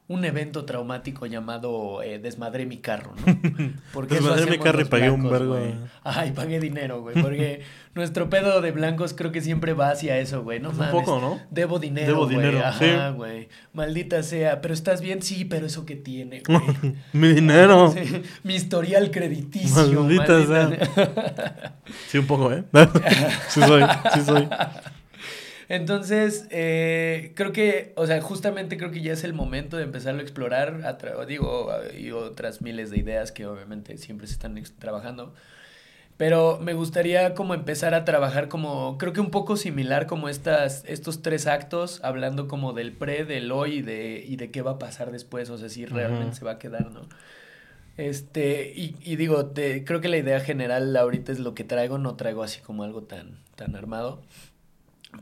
Speaker 2: un evento traumático llamado eh, Desmadré mi carro, ¿no? Porque
Speaker 1: Desmadré mi carro y pagué un vergo
Speaker 2: güey.
Speaker 1: de-
Speaker 2: Ajá, y pagué dinero, güey, porque nuestro pedo de blancos creo que siempre va hacia eso, güey, no
Speaker 1: Un
Speaker 2: mames.
Speaker 1: poco, ¿no?
Speaker 2: Debo dinero,
Speaker 1: Debo
Speaker 2: güey,
Speaker 1: dinero,
Speaker 2: ajá,
Speaker 1: sí.
Speaker 2: güey. Maldita sea, pero estás bien, sí, pero eso que tiene, güey.
Speaker 1: Mi dinero.
Speaker 2: Sí, mi historial crediticio,
Speaker 1: Maldita
Speaker 2: maldita
Speaker 1: sea.
Speaker 2: sea.
Speaker 1: Sí, un poco, ¿eh? sí soy, sí soy.
Speaker 2: Entonces, eh, creo que, o sea, justamente creo que ya es el momento de empezarlo a explorar, a digo, y otras miles de ideas que obviamente siempre se están trabajando. Pero me gustaría como empezar a trabajar como, creo que un poco similar como estas, estos tres actos, hablando como del pre, del hoy y de, y de qué va a pasar después, o sea, si realmente se va a quedar, ¿no? Este, y, y digo, te- creo que la idea general ahorita es lo que traigo, no traigo así como algo tan, tan armado.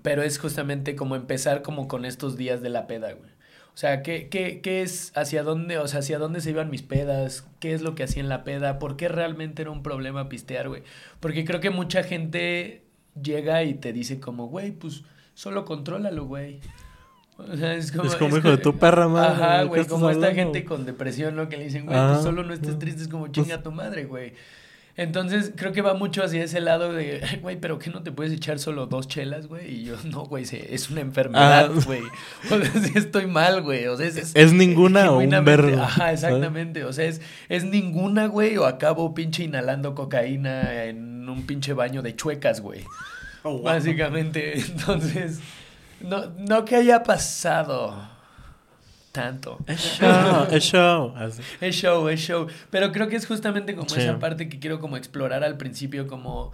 Speaker 2: Pero es justamente como empezar como con estos días de la peda, güey. O sea, ¿qué, qué, qué es, hacia dónde, o sea, hacia dónde se iban mis pedas? ¿Qué es lo que hacía en la peda? ¿Por qué realmente era un problema pistear, güey? Porque creo que mucha gente llega y te dice como, güey, pues solo contrólalo, güey. O sea, es como...
Speaker 1: Es como hijo de tu perra, madre.
Speaker 2: Ajá,
Speaker 1: ¿de qué
Speaker 2: güey, como esta
Speaker 1: hablando?
Speaker 2: gente con depresión, ¿no? Que le dicen, güey,
Speaker 1: Ajá.
Speaker 2: pues solo no estés triste, es como chinga tu madre, güey. Entonces, creo que va mucho hacia ese lado de, "Ay, güey, pero ¿qué no te puedes echar solo dos chelas, güey? Y yo, no, güey, es una enfermedad,
Speaker 1: Ah.
Speaker 2: güey. O sea, sí estoy mal, güey. O sea, es, es-
Speaker 1: ¿Es ninguna o un vergo?
Speaker 2: Ajá, exactamente. O sea, es, es ninguna, güey, o acabo pinche inhalando cocaína en un pinche baño de chuecas, güey.
Speaker 1: Oh, wow.
Speaker 2: Básicamente, entonces, no, no que haya pasado tanto.
Speaker 1: Es show, es show.
Speaker 2: Es show, es show. Pero creo que es justamente como
Speaker 1: Sí.
Speaker 2: esa parte que quiero como explorar al principio, como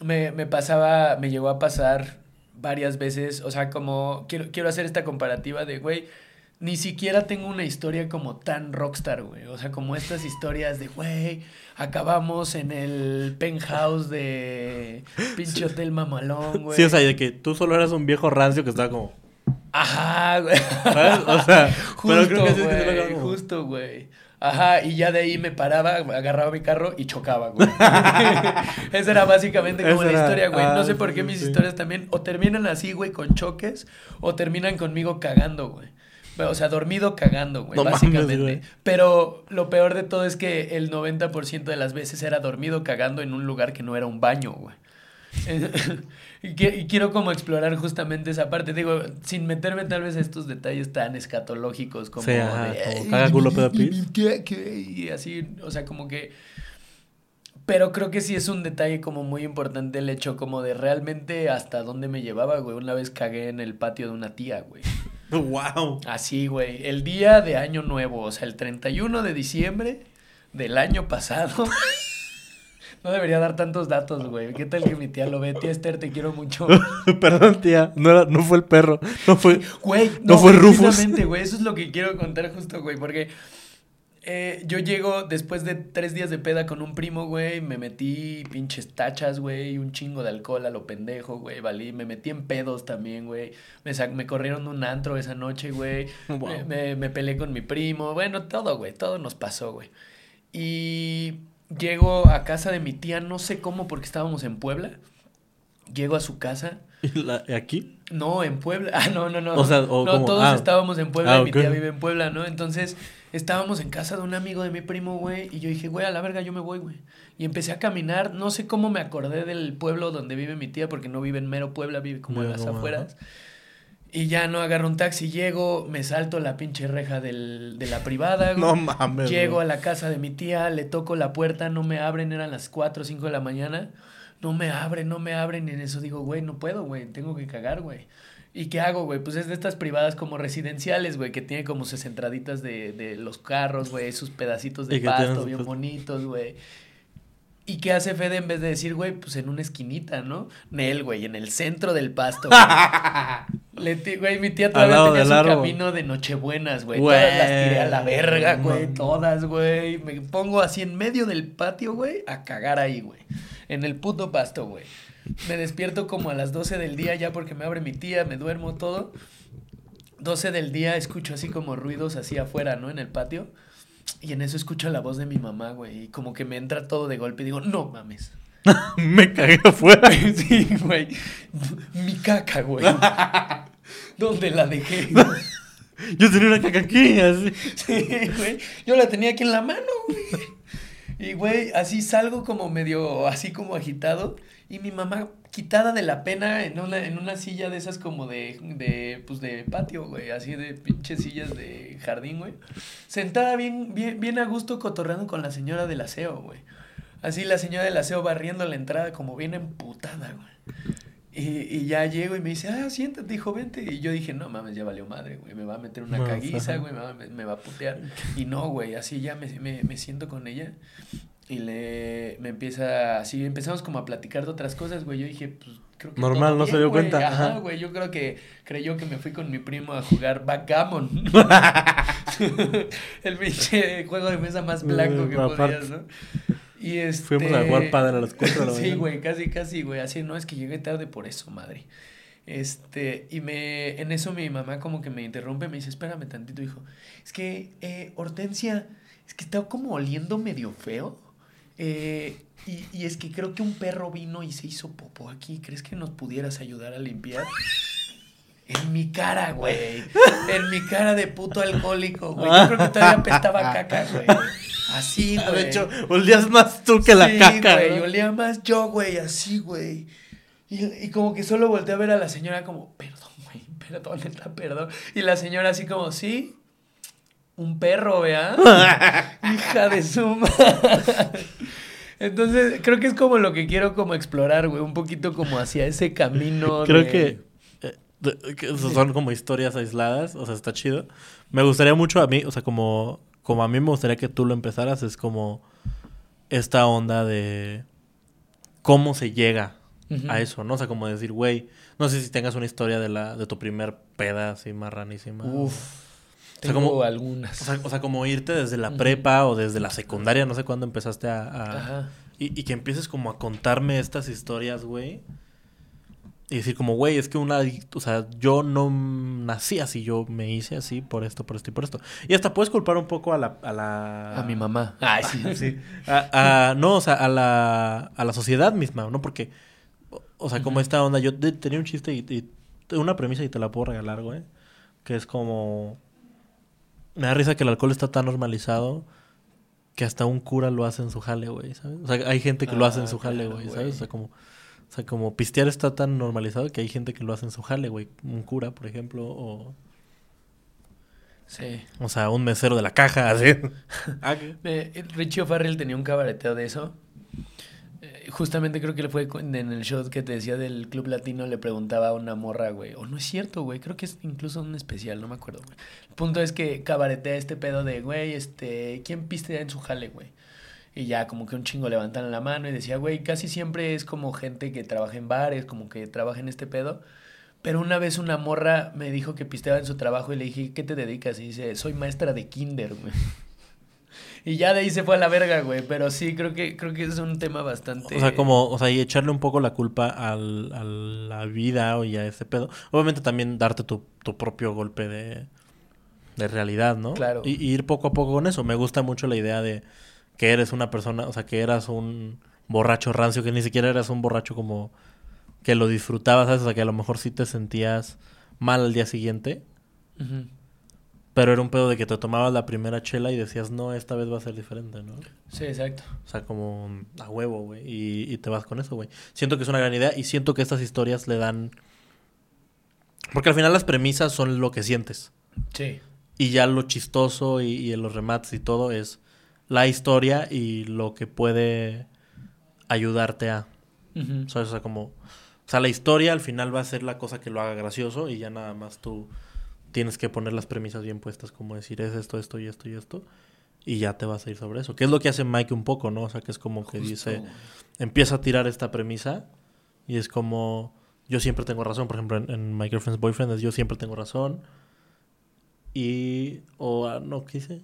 Speaker 2: me, me pasaba, me llegó a pasar varias veces, o sea, como quiero, quiero hacer esta comparativa de, güey, ni siquiera tengo una historia como tan rockstar, güey. O sea, como estas historias de, güey, acabamos en el penthouse de pinche hotel mamalón, güey.
Speaker 1: Sí, o sea, de que tú solo eras un viejo rancio que estaba como.
Speaker 2: Ajá, güey.
Speaker 1: ¿Sabes? O sea, pero
Speaker 2: Justo,
Speaker 1: creo que sí es que
Speaker 2: güey,
Speaker 1: lo
Speaker 2: justo, güey. Ajá, y ya de ahí me paraba, agarraba mi carro y chocaba, güey. Esa era básicamente como
Speaker 1: Esa
Speaker 2: la historia, güey. No
Speaker 1: ah,
Speaker 2: sé por
Speaker 1: sí,
Speaker 2: qué mis
Speaker 1: sí.
Speaker 2: historias también o terminan así, güey, con choques, o terminan conmigo cagando, güey. O sea, dormido cagando, güey,
Speaker 1: No mames,
Speaker 2: básicamente.
Speaker 1: güey.
Speaker 2: Pero lo peor de todo es que el 90% de las veces era dormido cagando en un lugar que no era un baño, güey. y, que- y quiero como explorar justamente esa parte, digo, sin meterme tal vez a estos detalles tan escatológicos como
Speaker 1: Sí, ajá,
Speaker 2: de,
Speaker 1: como
Speaker 2: "Ay,
Speaker 1: caga, culo,
Speaker 2: y-
Speaker 1: pedo,
Speaker 2: y-
Speaker 1: pis".
Speaker 2: y- ¿qué- qué? y así, o sea, como que... Pero creo que sí es un detalle como muy importante el hecho como de realmente hasta dónde me llevaba, güey. Una vez cagué en el patio de una tía, güey.
Speaker 1: ¡Wow!
Speaker 2: Así, güey. El día de Año Nuevo, o sea, el 31 de diciembre del año pasado. No debería dar tantos datos, güey. ¿Qué tal que mi tía lo ve? Tía Esther, te quiero mucho.
Speaker 1: Perdón, tía. No, era- no fue el perro. No fue.
Speaker 2: Güey,
Speaker 1: No
Speaker 2: no,
Speaker 1: fue Rufus.
Speaker 2: güey. Eso es lo que quiero contar justo, güey. Porque eh, yo llego después de tres días de peda con un primo, güey. Me metí pinches tachas, güey. Un chingo de alcohol a lo pendejo, güey. Valí. Me metí en pedos también, güey. Me, me corrieron de un antro esa noche, güey.
Speaker 1: Wow.
Speaker 2: Me, me- me peleé con mi primo. Bueno, todo, güey. Todo nos pasó, güey. Y llego a casa de mi tía, no sé cómo, porque estábamos en Puebla. Llego a su casa.
Speaker 1: ¿Y la- y aquí?
Speaker 2: No, en Puebla. Ah, no, no, no.
Speaker 1: O sea, o
Speaker 2: no, todos
Speaker 1: ah.
Speaker 2: estábamos en Puebla
Speaker 1: Ah,
Speaker 2: y mi tía vive en Puebla, ¿no? Entonces, estábamos en casa de un amigo de mi primo, güey, y yo dije, güey, a la verga, yo me voy, güey. Y empecé a caminar, no sé cómo me acordé del pueblo donde vive mi tía, porque no vive en mero Puebla, vive como en las afueras. Y ya no agarro un taxi, llego, me salto la pinche reja del, de la privada, güey.
Speaker 1: No mames.
Speaker 2: Llego
Speaker 1: güey.
Speaker 2: a la casa de mi tía, le toco la puerta, no me abren, eran las 4 o 5 de la mañana. No me abren, no me abren. Y en eso digo, güey, no puedo, güey, tengo que cagar, güey. ¿Y qué hago, güey? Pues es de estas privadas como residenciales, güey, que tiene como sus entraditas de, de los carros, güey, sus pedacitos de pasto bien bonitos, güey. ¿Y qué hace Fede en vez de decir, güey, pues en una esquinita, ¿no? Nel, güey, en el centro del pasto, güey. Le güey, mi tía todavía tenía su
Speaker 1: árbol.
Speaker 2: camino de Nochebuenas, güey.
Speaker 1: Güey,
Speaker 2: Todas las tiré a la verga, güey. Todas, güey. Me pongo así en medio del patio, güey, a cagar ahí, güey. En el puto pasto, güey. Me despierto como a las 12 del día ya porque me abre mi tía, me duermo todo. 12 del día escucho así como ruidos así afuera, ¿no? En el patio. Y en eso escucho la voz de mi mamá, güey. Y como que me entra todo de golpe y digo, no mames.
Speaker 1: Me cagué afuera.
Speaker 2: sí, güey. Mi caca, güey. ¿Dónde la dejé?
Speaker 1: Yo tenía una caca aquí, así.
Speaker 2: Sí, güey. Yo la tenía aquí en la mano, güey. Y, güey, así salgo como medio, así como agitado. Y mi mamá quitada de la pena en una, en una silla de esas como de, de, pues de patio, güey. Así de pinches sillas de jardín, güey. Sentada bien, bien, bien a gusto cotorreando con la señora del aseo, güey. Así la señora del aseo barriendo la entrada como bien emputada, güey. Y, y ya llego y me dice, ah, siéntate, hijo, vente. Y yo dije, no mames, ya valió madre, güey. Me va a meter una
Speaker 1: No,
Speaker 2: caguiza, güey, me va, me, me va a putear. Y no, güey, así ya me, me, me siento con ella. Y le me empieza así, empezamos como a platicar de otras cosas, güey. Yo dije, pues creo que.
Speaker 1: Normal,
Speaker 2: todo
Speaker 1: no se
Speaker 2: bien,
Speaker 1: dio
Speaker 2: güey.
Speaker 1: cuenta,
Speaker 2: Ajá,
Speaker 1: ajá.
Speaker 2: güey. Yo creo que creyó que me fui con mi primo a jugar backgammon. El pinche juego de mesa más blanco que
Speaker 1: aparte.
Speaker 2: podías, ¿no? Y este...
Speaker 1: Fuimos a jugar padre a las cuatro de la
Speaker 2: Sí,
Speaker 1: mañana.
Speaker 2: güey, casi, casi, güey. Así, no, es que llegué tarde por eso, madre. Este, y me, en eso mi mamá como que me interrumpe, me dice, espérame tantito, hijo. Es que, eh, Hortensia, es que está como oliendo medio feo. Eh, y, y es que creo que un perro vino y se hizo popó aquí. ¿Crees que nos pudieras ayudar a limpiar? En mi cara, güey. En mi cara de puto alcohólico, güey. Yo creo que todavía apestaba caca, güey. Así, güey.
Speaker 1: De hecho, olías más tú que la caca.
Speaker 2: güey,
Speaker 1: ¿no?
Speaker 2: olía más yo, güey, así, güey. Y, y como que solo volteé a ver a la señora como, perdón, güey, perdón, perdón. Y la señora así como, sí, un perro, vea. Hija de su madre. Entonces, creo que es como lo que quiero como explorar, güey, un poquito como hacia ese camino.
Speaker 1: Creo
Speaker 2: de-
Speaker 1: que, eh, de- que son como historias aisladas, o sea, está chido. Me gustaría mucho a mí, o sea, como, como a mí me gustaría que tú lo empezaras, es como esta onda de cómo se llega a eso, ¿no? O sea, como decir, güey, no sé si tengas una historia de la de tu primer peda así marranísima.
Speaker 2: Uf,
Speaker 1: O sea,
Speaker 2: tengo
Speaker 1: como-
Speaker 2: algunas.
Speaker 1: O sea, o sea, como irte desde la prepa o desde la secundaria, no sé cuándo empezaste a... a-
Speaker 2: Ajá.
Speaker 1: y, y que empieces como a contarme estas historias, güey. y decir como, güey, es que una, o sea, yo no nací así, yo me hice así por esto, por esto y por esto. Y hasta puedes culpar un poco a la... A, la...
Speaker 2: a mi mamá.
Speaker 1: Ay, sí, sí. A, no, o sea, a la, a la sociedad misma, ¿no? Porque, o sea, como esta onda, yo tenía un chiste y, una premisa y te la puedo regalar, güey, que es como... Me da risa que el alcohol está tan normalizado que hasta un cura lo hace en su jale, güey, ¿sabes? O sea, hay gente que lo hace en ah, su jale, güey, ¿sabes? O sea, como... O sea, como pistear está tan normalizado que hay gente que lo hace en su jale, güey. Un cura, por ejemplo, o...
Speaker 2: Sí.
Speaker 1: O sea, un mesero de la caja, así.
Speaker 2: Ah, Richie O'Farrell tenía un cabareteo de eso. Justamente creo que le fue en el show que te decía del Club Latino, le preguntaba a una morra, güey. O no es cierto, güey. Creo que es incluso un especial, no me acuerdo, güey. El punto es que cabaretea este pedo de, güey, este... ¿Quién pistea en su jale, güey? Y ya como que un chingo levantan la mano y decía, güey, casi siempre es como gente que trabaja en bares, como que trabaja en este pedo. Pero una vez una morra me dijo que pisteaba en su trabajo y le dije, ¿qué te dedicas? Y dice, soy maestra de kinder, güey. Y ya de ahí se fue a la verga, güey. Pero sí, creo que, creo que es un tema bastante...
Speaker 1: O sea, como, o sea, y echarle un poco la culpa al, a la vida o ya ese pedo. Obviamente también darte tu, tu propio golpe de, de realidad, ¿no?
Speaker 2: Claro.
Speaker 1: y, ir poco a poco con eso. Me gusta mucho la idea de que eres una persona, o sea, que eras un borracho rancio, que ni siquiera eras un borracho como que lo disfrutabas, ¿sabes? O sea, que a lo mejor sí te sentías mal al día siguiente. Pero era un pedo de que te tomabas la primera chela y decías, no, esta vez va a ser diferente, ¿no?
Speaker 2: Sí, exacto.
Speaker 1: O sea, como a huevo, güey. Y, y te vas con eso, güey. Siento que es una gran idea y siento que estas historias le dan... Porque al final las premisas son lo que sientes.
Speaker 2: Sí.
Speaker 1: Y ya lo chistoso y, y los remates y todo es la historia y lo que puede ayudarte a. O sea, como. O sea, la historia al final va a ser la cosa que lo haga gracioso y ya nada más tú tienes que poner las premisas bien puestas, como decir es esto, esto y esto y esto. Y ya te vas a ir sobre eso. Que es lo que hace Mike un poco, ¿no? O sea, que es como que dice, empieza a tirar esta premisa y es como, yo siempre tengo razón. Por ejemplo, en, en My Girlfriend's Boyfriend es yo siempre tengo razón. Y, o, ah, no, ¿qué dice?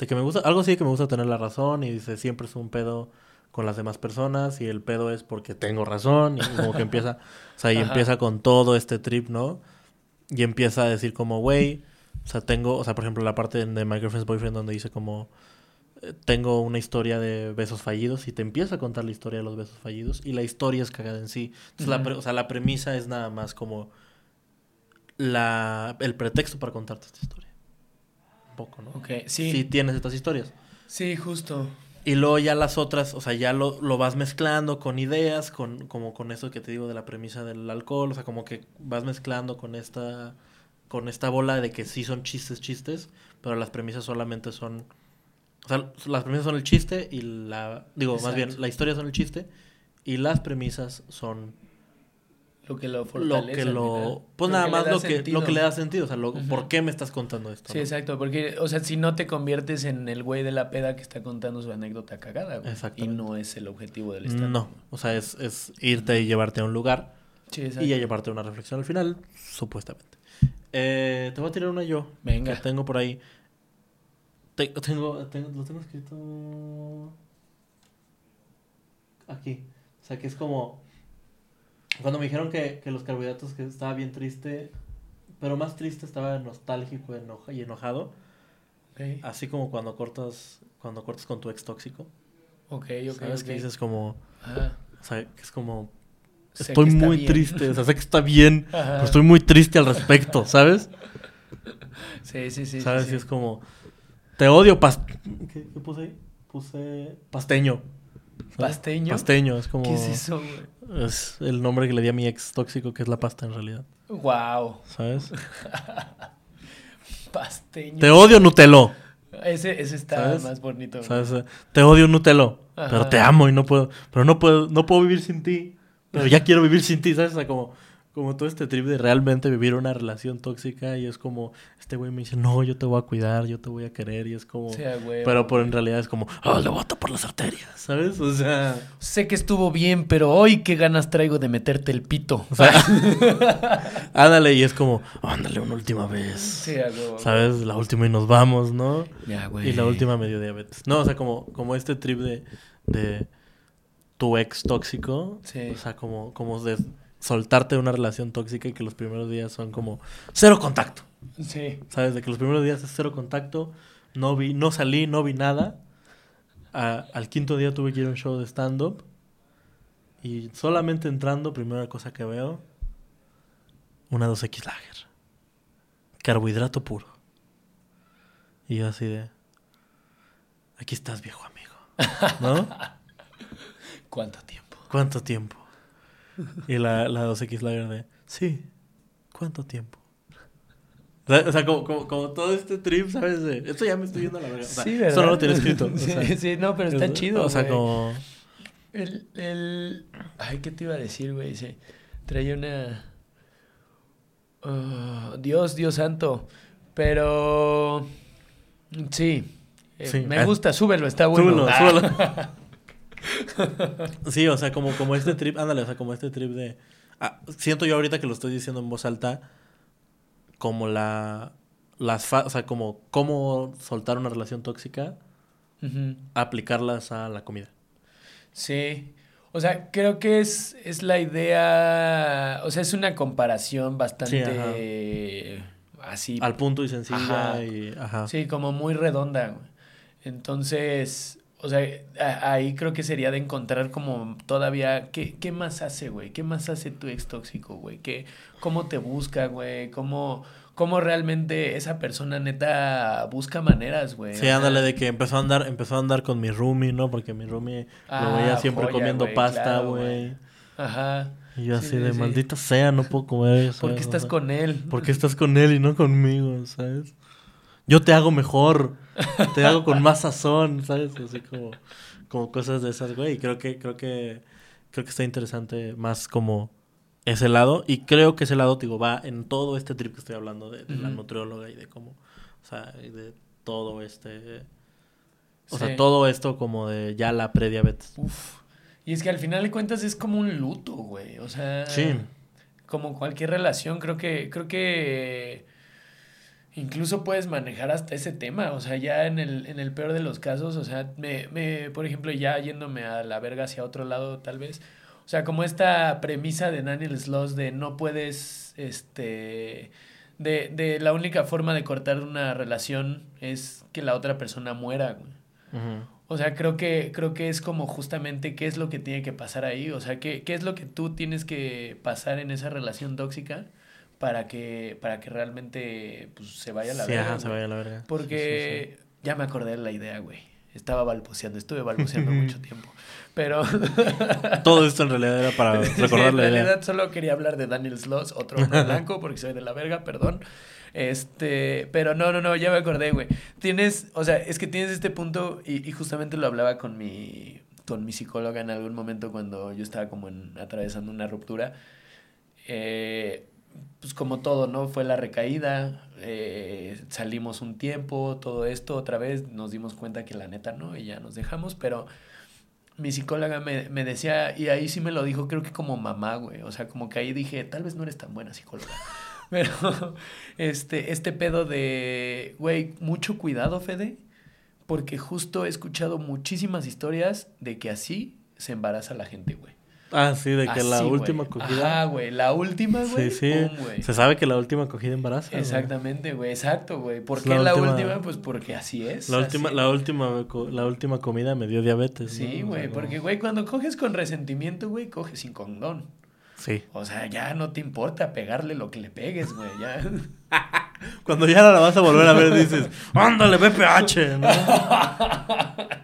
Speaker 1: De que me gusta, algo así que me gusta tener la razón y dice, siempre es un pedo con las demás personas y el pedo es porque tengo razón y como que empieza, o sea, y empieza con todo este trip, ¿no? Y empieza a decir como, güey, o sea, tengo, o sea, por ejemplo, la parte de My Girlfriend's Boyfriend donde dice como, eh, tengo una historia de besos fallidos y te empieza a contar la historia de los besos fallidos y la historia es cagada en sí. Entonces, la, o sea, la premisa es nada más como la, el pretexto para contarte esta historia poco, ¿no?
Speaker 2: Ok, sí.
Speaker 1: Si tienes estas historias.
Speaker 2: Sí, justo.
Speaker 1: Y luego ya las otras, o sea, ya lo, lo, vas mezclando con ideas, con, como con eso que te digo de la premisa del alcohol, o sea, como que vas mezclando con esta, con esta bola de que sí son chistes, chistes, pero las premisas solamente son, o sea, las premisas son el chiste y la, digo, más bien, la historia son el chiste y las premisas son
Speaker 2: lo que lo fortalece.
Speaker 1: Lo que lo. Pues nada más lo que, lo que le da sentido. O sea, lo, ¿por qué me estás contando esto?
Speaker 2: Sí, exacto. Porque, o sea, si no te conviertes en el güey de la peda que está contando su anécdota cagada, güey. Y no es el objetivo del stand
Speaker 1: No. O sea, es, es irte y llevarte a un lugar.
Speaker 2: Sí, exacto.
Speaker 1: Y a llevarte una reflexión al final, supuestamente. Eh, te voy a tirar una yo.
Speaker 2: Venga.
Speaker 1: Que tengo por ahí. tengo, tengo, lo tengo escrito. Aquí. O sea, que es como cuando me dijeron que, que los carbohidratos que estaba bien triste, pero más triste estaba nostálgico y enojado. Así como cuando cortas, cuando cortas con tu ex tóxico.
Speaker 2: Ok, ok.
Speaker 1: ¿Sabes? Que dices como. O sea, que es como. estoy muy triste. O sea, sé que está bien, pero estoy muy triste al respecto, ¿sabes?
Speaker 2: Sí, sí, sí.
Speaker 1: ¿Sabes? Y es como. Te odio, pas ¿Qué, ¿Qué, puse ahí? Puse pasteño.
Speaker 2: ¿Pasteño?
Speaker 1: Pasteño, es como.
Speaker 2: ¿Qué es eso, güey?
Speaker 1: Es el nombre que le di a mi ex tóxico, que es la pasta en realidad.
Speaker 2: Wow.
Speaker 1: ¿Sabes?
Speaker 2: Pasteño.
Speaker 1: Te odio, Nutelo.
Speaker 2: Ese, ese está más bonito.
Speaker 1: ¿Sabes? Te odio, Nutelo. Pero te amo y no puedo. Pero no puedo, no puedo vivir sin ti. Pero ya quiero vivir sin ti, ¿sabes? O sea, como como todo este trip de realmente vivir una relación tóxica y es como, este güey me dice, no, yo te voy a cuidar, yo te voy a querer y es como... pero por en realidad es como, oh, le voto por las arterias, ¿sabes? O sea...
Speaker 2: Sé que estuvo bien, pero hoy qué ganas traigo de meterte el pito.
Speaker 1: O sea, ándale y es como, ándale una última vez.
Speaker 2: Sí,
Speaker 1: ¿Sabes? La última y nos vamos, ¿no?
Speaker 2: Ya, güey.
Speaker 1: Y la última medio diabetes. No, o sea, como, como este trip de... de tu ex tóxico.
Speaker 2: Sí.
Speaker 1: O sea, como, como de soltarte de una relación tóxica y que los primeros días son como cero contacto.
Speaker 2: Sí.
Speaker 1: ¿Sabes? De que los primeros días es cero contacto. No vi, no salí, no vi nada. A- al quinto día tuve que ir a un show de stand-up. Y solamente entrando, primera cosa que veo, una 2X Lager. Carbohidrato puro. Y yo así de... Aquí estás, viejo amigo. ¿No?
Speaker 2: ¿Cuánto tiempo?
Speaker 1: ¿Cuánto tiempo? Y la, la 2X Lager de... Sí, ¿cuánto tiempo? O sea, como, como, como todo este trip, ¿sabes? Esto ya me estoy yendo a la verga. O sea,
Speaker 2: sí, ¿verdad?
Speaker 1: Eso no lo tiene escrito. o
Speaker 2: sí,
Speaker 1: sea,
Speaker 2: sí, no, pero está chido.
Speaker 1: O sea,
Speaker 2: güey.
Speaker 1: como...
Speaker 2: El, el... Ay, ¿qué te iba a decir, güey? Sí. Traía una... Ah, Dios, Dios santo. Pero... Sí. Eh,
Speaker 1: Sí.
Speaker 2: Me
Speaker 1: Ah.
Speaker 2: gusta, súbelo, está bueno.
Speaker 1: Súbelo,
Speaker 2: Ah.
Speaker 1: súbelo. Sí, o sea, como, como este trip, ándale, o sea, como este trip de... ah, siento yo ahorita que lo estoy diciendo en voz alta, como la... Las fa- o sea, como cómo soltar una relación tóxica, aplicarlas a la comida.
Speaker 2: Sí. O sea, creo que es, es la idea... O sea, es una comparación bastante... así.
Speaker 1: Al punto y sencilla
Speaker 2: Ajá.
Speaker 1: y... Ajá.
Speaker 2: Sí, como muy redonda. Entonces, o sea, ahí creo que sería de encontrar como todavía, ¿qué, qué más hace, güey? ¿Qué más hace tu ex tóxico, güey? ¿Qué, ¿Cómo te busca, güey? ¿Cómo, ¿Cómo realmente esa persona neta busca maneras, güey?
Speaker 1: Sí, ándale, de que empezó a andar, empezó a andar con mi roomie, ¿no? Porque mi roomie
Speaker 2: Ah,
Speaker 1: lo veía siempre
Speaker 2: joya,
Speaker 1: comiendo pasta,
Speaker 2: claro,
Speaker 1: güey.
Speaker 2: Ajá.
Speaker 1: Y yo
Speaker 2: Sí,
Speaker 1: así
Speaker 2: sí,
Speaker 1: de
Speaker 2: sí.
Speaker 1: maldita sea, no puedo comer eso.
Speaker 2: ¿Por qué estás con él?
Speaker 1: ¿Por qué estás con él y no conmigo, sabes? Yo te hago mejor, te hago con más sazón, ¿sabes? Así como, como cosas de esas, güey. Y creo que, creo que, creo que está interesante más como ese lado. Y creo que ese lado, digo, va en todo este trip que estoy hablando de, de la nutrióloga y de cómo, o sea, y de todo este... O sea, todo esto como de ya la prediabetes.
Speaker 2: Uf. Y es que al final de cuentas es como un luto, güey. O sea,
Speaker 1: Sí.
Speaker 2: como cualquier relación, creo que, creo que incluso puedes manejar hasta ese tema. O sea, ya en el, en el peor de los casos, o sea, me, me, por ejemplo, ya yéndome a la verga hacia otro lado, tal vez. O sea, como esta premisa de Daniel Sloss de no puedes, este, de, de la única forma de cortar una relación es que la otra persona muera, güey. O sea, creo que, creo que es como justamente qué es lo que tiene que pasar ahí. O sea, qué, qué es lo que tú tienes que pasar en esa relación tóxica para que, para que realmente pues, se vaya a la
Speaker 1: Sí,
Speaker 2: verga.
Speaker 1: ajá, se vaya a la verga.
Speaker 2: Porque ya me acordé de la idea, güey. Estaba balbuceando, estuve balbuceando mucho tiempo. Pero
Speaker 1: Sí, sí. Todo esto en realidad era para
Speaker 2: Sí,
Speaker 1: recordar
Speaker 2: en
Speaker 1: la idea.
Speaker 2: realidad solo quería hablar de Daniel Sloss, otro hombre blanco, porque soy de la verga, perdón. Este, pero no, no, no, ya me acordé, güey. Tienes, o sea, es que tienes este punto, y, y justamente lo hablaba con mi, con mi psicóloga en algún momento cuando yo estaba como en, atravesando una ruptura. Eh, pues como todo, ¿no? Fue la recaída, eh, salimos un tiempo, todo esto, otra vez nos dimos cuenta que la neta no, y ya nos dejamos, pero mi psicóloga me, me decía, y ahí sí me lo dijo, creo que como mamá, güey, o sea, como que ahí dije, tal vez no eres tan buena psicóloga, pero este, este pedo de, güey, mucho cuidado, Fede, porque justo he escuchado muchísimas historias de que así se embaraza la gente, güey.
Speaker 1: Ah, sí, de que la
Speaker 2: Así, güey.
Speaker 1: última acogida.
Speaker 2: Ajá, güey, la última,
Speaker 1: sí,
Speaker 2: güey.
Speaker 1: sí.
Speaker 2: pum, güey.
Speaker 1: Se sabe que la última acogida embaraza.
Speaker 2: Exactamente, güey, exacto, güey. ¿Por
Speaker 1: Es
Speaker 2: qué
Speaker 1: la
Speaker 2: la,
Speaker 1: última-
Speaker 2: última? Pues porque así es.
Speaker 1: La última,
Speaker 2: así.
Speaker 1: la última, la última comida me dio diabetes. ¿no?
Speaker 2: Sí,
Speaker 1: O sea,
Speaker 2: güey, porque, güey, cuando coges con resentimiento, güey, coges sin condón.
Speaker 1: Sí.
Speaker 2: O sea, ya no te importa pegarle lo que le pegues, güey, ya.
Speaker 1: Cuando ya la vas a volver a ver, dices, ándale, BPH, ¿no?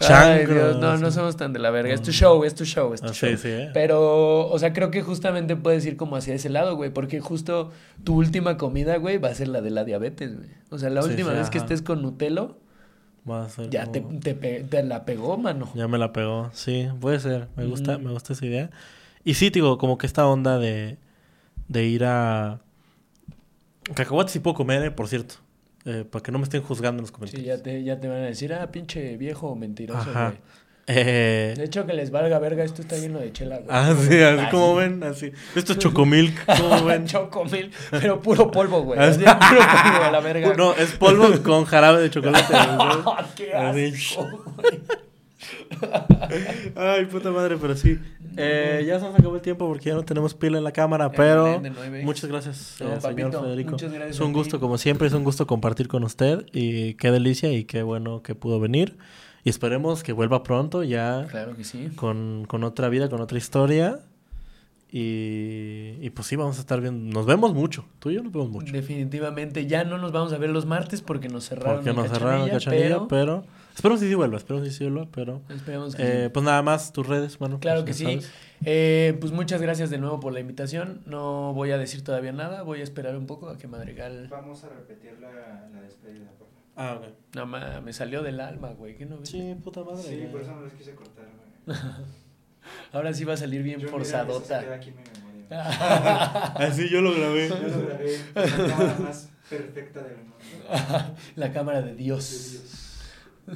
Speaker 2: Ay, Dios, no, no somos tan de la verga. Es tu show, es tu show, es tu
Speaker 1: Ah,
Speaker 2: show.
Speaker 1: sí, sí, ¿eh?
Speaker 2: Pero, o sea, creo que justamente puedes ir como hacia ese lado, güey, porque justo tu última comida, güey, va a ser la de la diabetes, güey. O sea, la
Speaker 1: Sí,
Speaker 2: última vez que estés con Nutelo,
Speaker 1: Va a ser
Speaker 2: ya te,
Speaker 1: como-
Speaker 2: te, la pegó, mano.
Speaker 1: Ya me la pegó. Sí, puede ser. Me gusta,
Speaker 2: Ujú.
Speaker 1: me gusta esa idea. Y sí, digo, como que esta onda de, de ir a... Cacahuates sí puedo comer, eh, por cierto. Eh, para que no me estén juzgando en los
Speaker 2: Sí,
Speaker 1: comentarios.
Speaker 2: ya te, ya te van a decir, ah, pinche viejo mentiroso,
Speaker 1: Ajá.
Speaker 2: güey.
Speaker 1: Eh,
Speaker 2: De hecho, que les valga verga, esto está lleno de chela, güey.
Speaker 1: ah, sí, así como ven, así. Esto es chocomilk, como ven.
Speaker 2: Chocomil, pero puro polvo, güey.
Speaker 1: Así.
Speaker 2: Puro polvo a la verga.
Speaker 1: No, es polvo con jarabe de chocolate. ¿no?
Speaker 2: ¡Qué asco, güey.
Speaker 1: Ay, puta madre, pero sí. Eh, ya se nos acabó el tiempo porque ya no tenemos pila en la cámara, pero
Speaker 2: de nueve.
Speaker 1: muchas gracias,
Speaker 2: No,
Speaker 1: eh, señor
Speaker 2: papito,
Speaker 1: Federico.
Speaker 2: muchas gracias
Speaker 1: Es un gusto, como siempre, es un gusto compartir con usted y qué delicia y qué bueno que pudo venir. Y esperemos que vuelva pronto ya
Speaker 2: Claro que sí.
Speaker 1: con, con otra vida, con otra historia. Y, y pues sí, vamos a estar viendo. Nos vemos mucho. Tú y yo nos vemos mucho.
Speaker 2: Definitivamente ya no nos vamos a ver los martes porque nos cerraron
Speaker 1: Porque nos cerraron la cachanilla,
Speaker 2: pero,
Speaker 1: pero... Esperemos que sí vuelva, esperemos que sí vuelva, pero...
Speaker 2: esperemos que
Speaker 1: Eh,
Speaker 2: sí.
Speaker 1: pues nada más, tus redes, bueno.
Speaker 2: Claro
Speaker 1: pues
Speaker 2: que
Speaker 1: ya
Speaker 2: sí. Eh, pues muchas gracias de nuevo por la invitación. No voy a decir todavía nada, voy a esperar un poco a que Madrigal...
Speaker 3: Vamos a repetir la, la despedida, por favor.
Speaker 1: Ah, ok.
Speaker 2: No, ma, me salió del alma, güey. ¿Qué no ves?
Speaker 1: Sí, puta madre.
Speaker 3: Sí,
Speaker 1: ya.
Speaker 3: por eso no los quise cortar, güey.
Speaker 2: Ahora sí va a salir bien
Speaker 3: Yo, mira, eso se queda
Speaker 2: forzadota.
Speaker 3: aquí en mi memoria.
Speaker 1: Así yo lo grabé.
Speaker 3: Yo lo grabé la cámara más perfecta del mundo.
Speaker 2: la cámara de
Speaker 3: De
Speaker 2: Dios.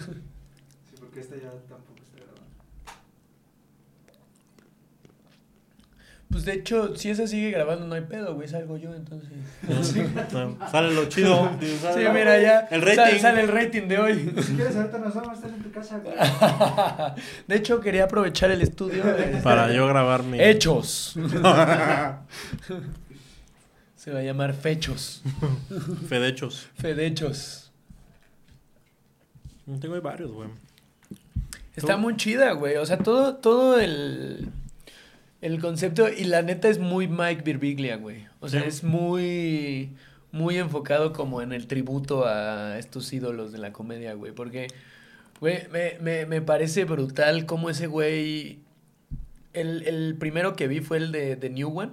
Speaker 3: Sí, porque esta ya tampoco está grabando.
Speaker 2: Pues de hecho, si esa sigue grabando, no hay pedo, güey. Salgo yo entonces.
Speaker 1: No, Sale lo chido.
Speaker 2: Sí, mira, ya.
Speaker 1: El rating.
Speaker 2: Sale el rating de hoy.
Speaker 3: Si quieres, ahorita nos vamos a estar en tu casa, güey.
Speaker 2: De hecho, quería aprovechar el estudio. este,
Speaker 1: Para yo grabar mi.
Speaker 2: Hechos. Se va a llamar Fechos.
Speaker 1: Fedechos.
Speaker 2: Fedechos.
Speaker 1: Tengo varios, güey.
Speaker 2: Está muy chida, güey. O sea, todo, todo el, el concepto. Y la neta es muy Mike Birbiglia, güey. O sea,
Speaker 1: Sí.
Speaker 2: es muy. Muy enfocado como en el tributo a estos ídolos de la comedia, güey. Porque, güey, me, me, me parece brutal cómo ese güey. El, el primero que vi fue el de The New One.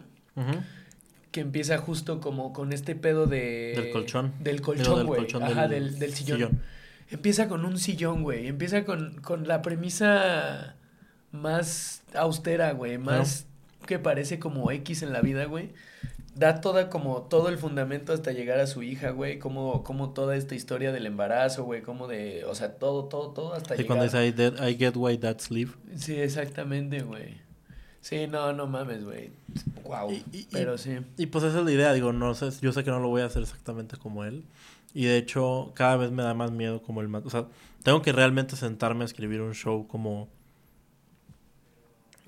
Speaker 2: Que empieza justo como con este pedo de...
Speaker 1: Del colchón.
Speaker 2: Del colchón,
Speaker 1: del
Speaker 2: güey. Ajá,
Speaker 1: del
Speaker 2: del, del sillón.
Speaker 1: sillón.
Speaker 2: Empieza con un sillón, güey. Empieza con, con la premisa más austera, güey. Más que parece como X en la vida, güey. Da toda como todo el fundamento hasta llegar a su hija, güey. Como, como toda esta historia del embarazo, güey. Como de... O sea, todo, todo, todo hasta
Speaker 1: Sí,
Speaker 2: llegar...
Speaker 1: cuando dice I, I get why that's live.
Speaker 2: Sí, exactamente, güey. Sí, no, no mames, güey. Wow.
Speaker 1: Y- y- y-
Speaker 2: Pero sí.
Speaker 1: Y pues esa es la idea, digo, no sé, yo sé que no lo voy a hacer exactamente como él. Y de hecho, cada vez me da más miedo como el... O sea, tengo que realmente sentarme a escribir un show como...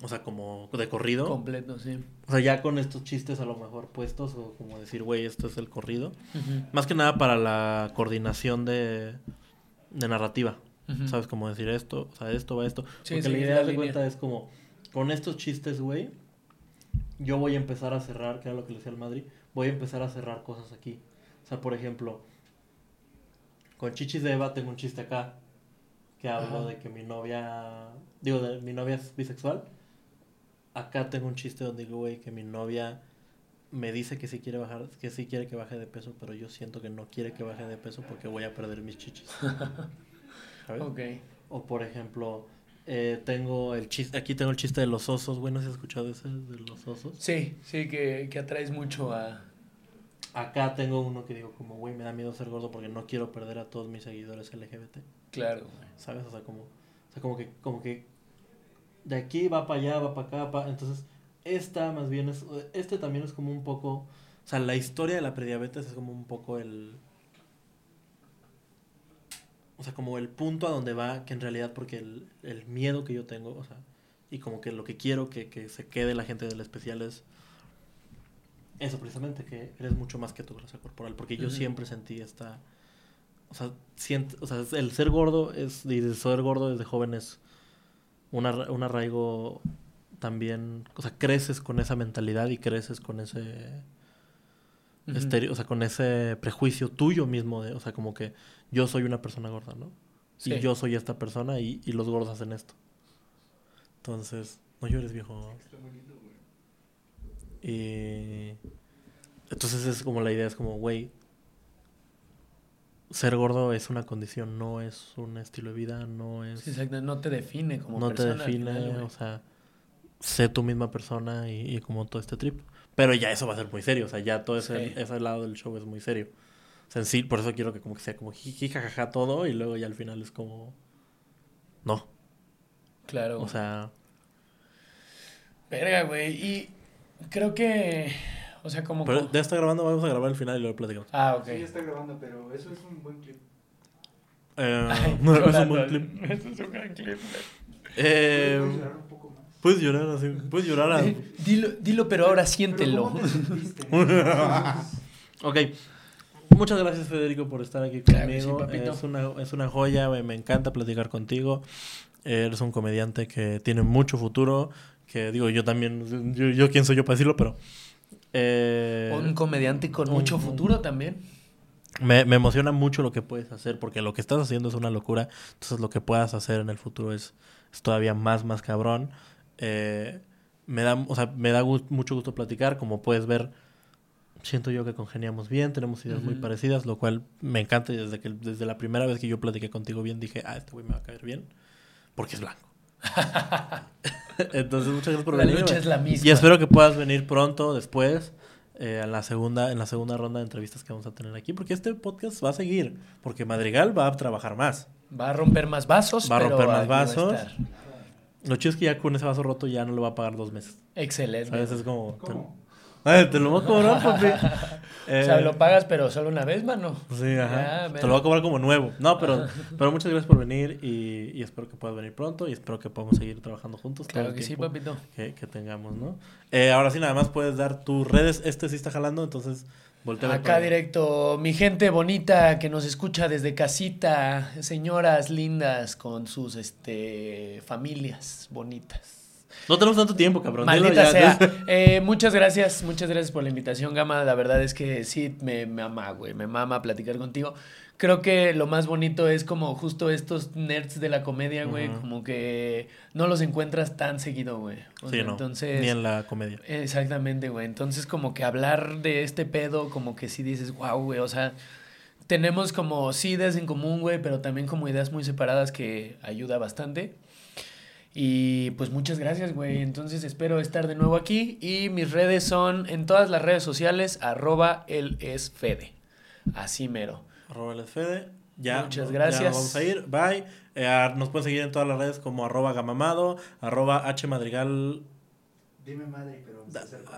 Speaker 1: O sea, como de corrido.
Speaker 2: Completo, sí.
Speaker 1: O sea, ya con estos chistes a lo mejor puestos o como decir, güey, esto es el corrido. Más que nada para la coordinación de, de narrativa. ¿Sabes? Como decir esto, o sea, esto va esto.
Speaker 2: Sí,
Speaker 1: Porque
Speaker 2: sí,
Speaker 1: la idea de cuenta es como, con estos chistes, güey, yo voy a empezar a cerrar, que era lo que le decía al Madrid, voy a empezar a cerrar cosas aquí. O sea, por ejemplo, con Chichis de Eva tengo un chiste acá, que hablo
Speaker 2: Ajá.
Speaker 1: de que mi novia, digo, de mi novia es bisexual. Acá tengo un chiste donde digo, güey, que mi novia me dice que sí quiere bajar, que sí quiere que baje de peso, pero yo siento que no quiere que baje de peso porque voy a perder mis chichis. ¿Sabes?
Speaker 2: Ok.
Speaker 1: O por ejemplo, eh, tengo el chiste, aquí tengo el chiste de los osos, güey, ¿no has escuchado ese de los osos?
Speaker 2: Sí, sí, que, que atraes mucho a...
Speaker 1: Acá tengo uno que digo como, güey, me da miedo ser gordo porque no quiero perder a todos mis seguidores LGBT,
Speaker 2: Claro.
Speaker 1: ¿sabes? O sea, como, o sea, como que, como que de aquí va para allá, va para acá, pa- entonces esta más bien es, este también es como un poco, o sea, la historia de la prediabetes es como un poco el, o sea, como el punto a donde va, que en realidad porque el, el miedo que yo tengo, o sea, y como que lo que quiero que, que se quede la gente del especial es eso precisamente, que eres mucho más que tu grasa corporal, porque yo siempre sentí esta, o sea, siento, o sea, el ser gordo es, y el ser gordo desde joven es un, arra- un arraigo también, o sea, creces con esa mentalidad y creces con ese estereo- o sea, con ese prejuicio tuyo mismo de, o sea, como que yo soy una persona gorda, ¿no?
Speaker 2: Sí.
Speaker 1: Y yo soy esta persona y, y los gordos hacen esto. Entonces, no llores, viejo.
Speaker 3: Está muy lindo, güey.
Speaker 1: Y entonces es como la idea, es como, güey, ser gordo es una condición, no es un estilo de vida, no es...
Speaker 2: Sí, exacto. No te define como
Speaker 1: no te
Speaker 2: persona. al
Speaker 1: define,
Speaker 2: final, güey.
Speaker 1: o sea, sé tu misma persona y, y como todo este trip. Pero ya eso va a ser muy serio, o sea, ya todo ese,
Speaker 2: Sí.
Speaker 1: ese lado del show es muy serio. O sea, en sí, por eso quiero que como que sea como jiji, jajaja todo y luego ya al final es como... No,
Speaker 2: Claro.
Speaker 1: o sea,
Speaker 2: Verga, güey. Y creo que... O sea, como...
Speaker 1: pero ya está grabando, vamos a grabar el final y luego platicamos.
Speaker 2: Ah, ok.
Speaker 3: Sí, ya está grabando, pero eso es un buen clip.
Speaker 1: Eh,
Speaker 2: Ay,
Speaker 1: no, es un buen clip.
Speaker 2: Eso es un gran clip.
Speaker 1: Eh,
Speaker 3: Puedes llorar un poco más.
Speaker 1: puedes llorar así. Puedes llorar. a-
Speaker 2: Eh, Dilo, dilo, pero ahora siéntelo.
Speaker 3: ¿Cómo te sentiste?
Speaker 1: ok. Muchas gracias, Federico, por estar aquí
Speaker 2: Claro que sí,
Speaker 1: conmigo. es, una, es una joya, me, me encanta platicar contigo. Eres un comediante que tiene mucho futuro. Que digo, yo también. Yo, yo quién soy yo para decirlo, pero. eh,
Speaker 2: Un comediante con mucho
Speaker 1: un-
Speaker 2: futuro también.
Speaker 1: me, me emociona mucho lo que puedes hacer, porque lo que estás haciendo es una locura. Entonces, lo que puedas hacer en el futuro es, es todavía más, más cabrón. Eh, me da, o sea, me da mucho gusto platicar. Como puedes ver, siento yo que congeniamos bien, tenemos ideas muy parecidas, lo cual me encanta. Y desde, que, desde la primera vez que yo platiqué contigo bien, dije, ah, este güey me va a caer bien, porque es blanco. Entonces, muchas gracias por
Speaker 2: La
Speaker 1: venir.
Speaker 2: lucha es la misma.
Speaker 1: Y espero que puedas venir pronto, después, eh, en, la segunda, en la segunda ronda de entrevistas que vamos a tener aquí, porque este podcast va a seguir, porque Madrigal va a trabajar más.
Speaker 2: Va a romper más vasos.
Speaker 1: Va a
Speaker 2: pero
Speaker 1: romper más
Speaker 2: a
Speaker 1: vasos. Lo chido es que ya con ese vaso roto ya no lo va a pagar dos meses.
Speaker 2: Excelente.
Speaker 1: ¿Sabes? Es como...
Speaker 3: ¿Cómo?
Speaker 1: Ay, te lo voy a cobrar, papi.
Speaker 2: O sea,
Speaker 1: Eh,
Speaker 2: lo pagas, pero solo una vez, mano.
Speaker 1: Sí, ajá.
Speaker 2: Ya,
Speaker 1: te lo voy a cobrar como nuevo. No, pero, pero muchas gracias por venir y, y espero que puedas venir pronto y espero que podamos seguir trabajando juntos. todo
Speaker 2: Claro
Speaker 1: el
Speaker 2: que sí, papito.
Speaker 1: que, que tengamos, ¿no? Eh, ahora sí, nada más puedes dar tus redes. Este sí está jalando, entonces voltea
Speaker 2: Acá directo, mi gente bonita que nos escucha desde casita, señoras lindas con sus este familias bonitas.
Speaker 1: No tenemos tanto tiempo, cabrón.
Speaker 2: Maldita
Speaker 1: ya.
Speaker 2: sea. Eh, muchas gracias, muchas gracias por la invitación, Gama. La verdad es que sí, me, me mama, güey. Me mama platicar contigo. Creo que lo más bonito es como justo estos nerds de la comedia, güey. Como que no los encuentras tan seguido, güey. O
Speaker 1: Sí,
Speaker 2: sea,
Speaker 1: no.
Speaker 2: Entonces.
Speaker 1: Ni en la comedia.
Speaker 2: Exactamente, güey. Entonces, como que hablar de este pedo, como que sí dices, wow, güey. O sea, tenemos como sí ideas en común, güey, pero también como ideas muy separadas que ayuda bastante. Y pues muchas gracias, güey. Entonces espero estar de nuevo aquí. Y mis redes son en todas las redes sociales, arroba el es Fede. Así mero.
Speaker 1: Arroba el Fede. Ya,
Speaker 2: Muchas
Speaker 1: ya
Speaker 2: gracias.
Speaker 1: nos vamos a ir. Bye. Eh, nos pueden seguir en todas las redes como arroba gamamado, arroba hmadrigal,
Speaker 3: Dime madre, pero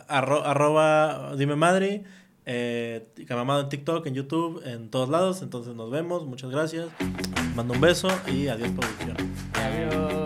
Speaker 1: arro- arroba dime madre, eh, gamamado en TikTok, en YouTube, en todos lados. Entonces nos vemos. Muchas gracias. Mando un beso y adiós producción.
Speaker 2: Adiós.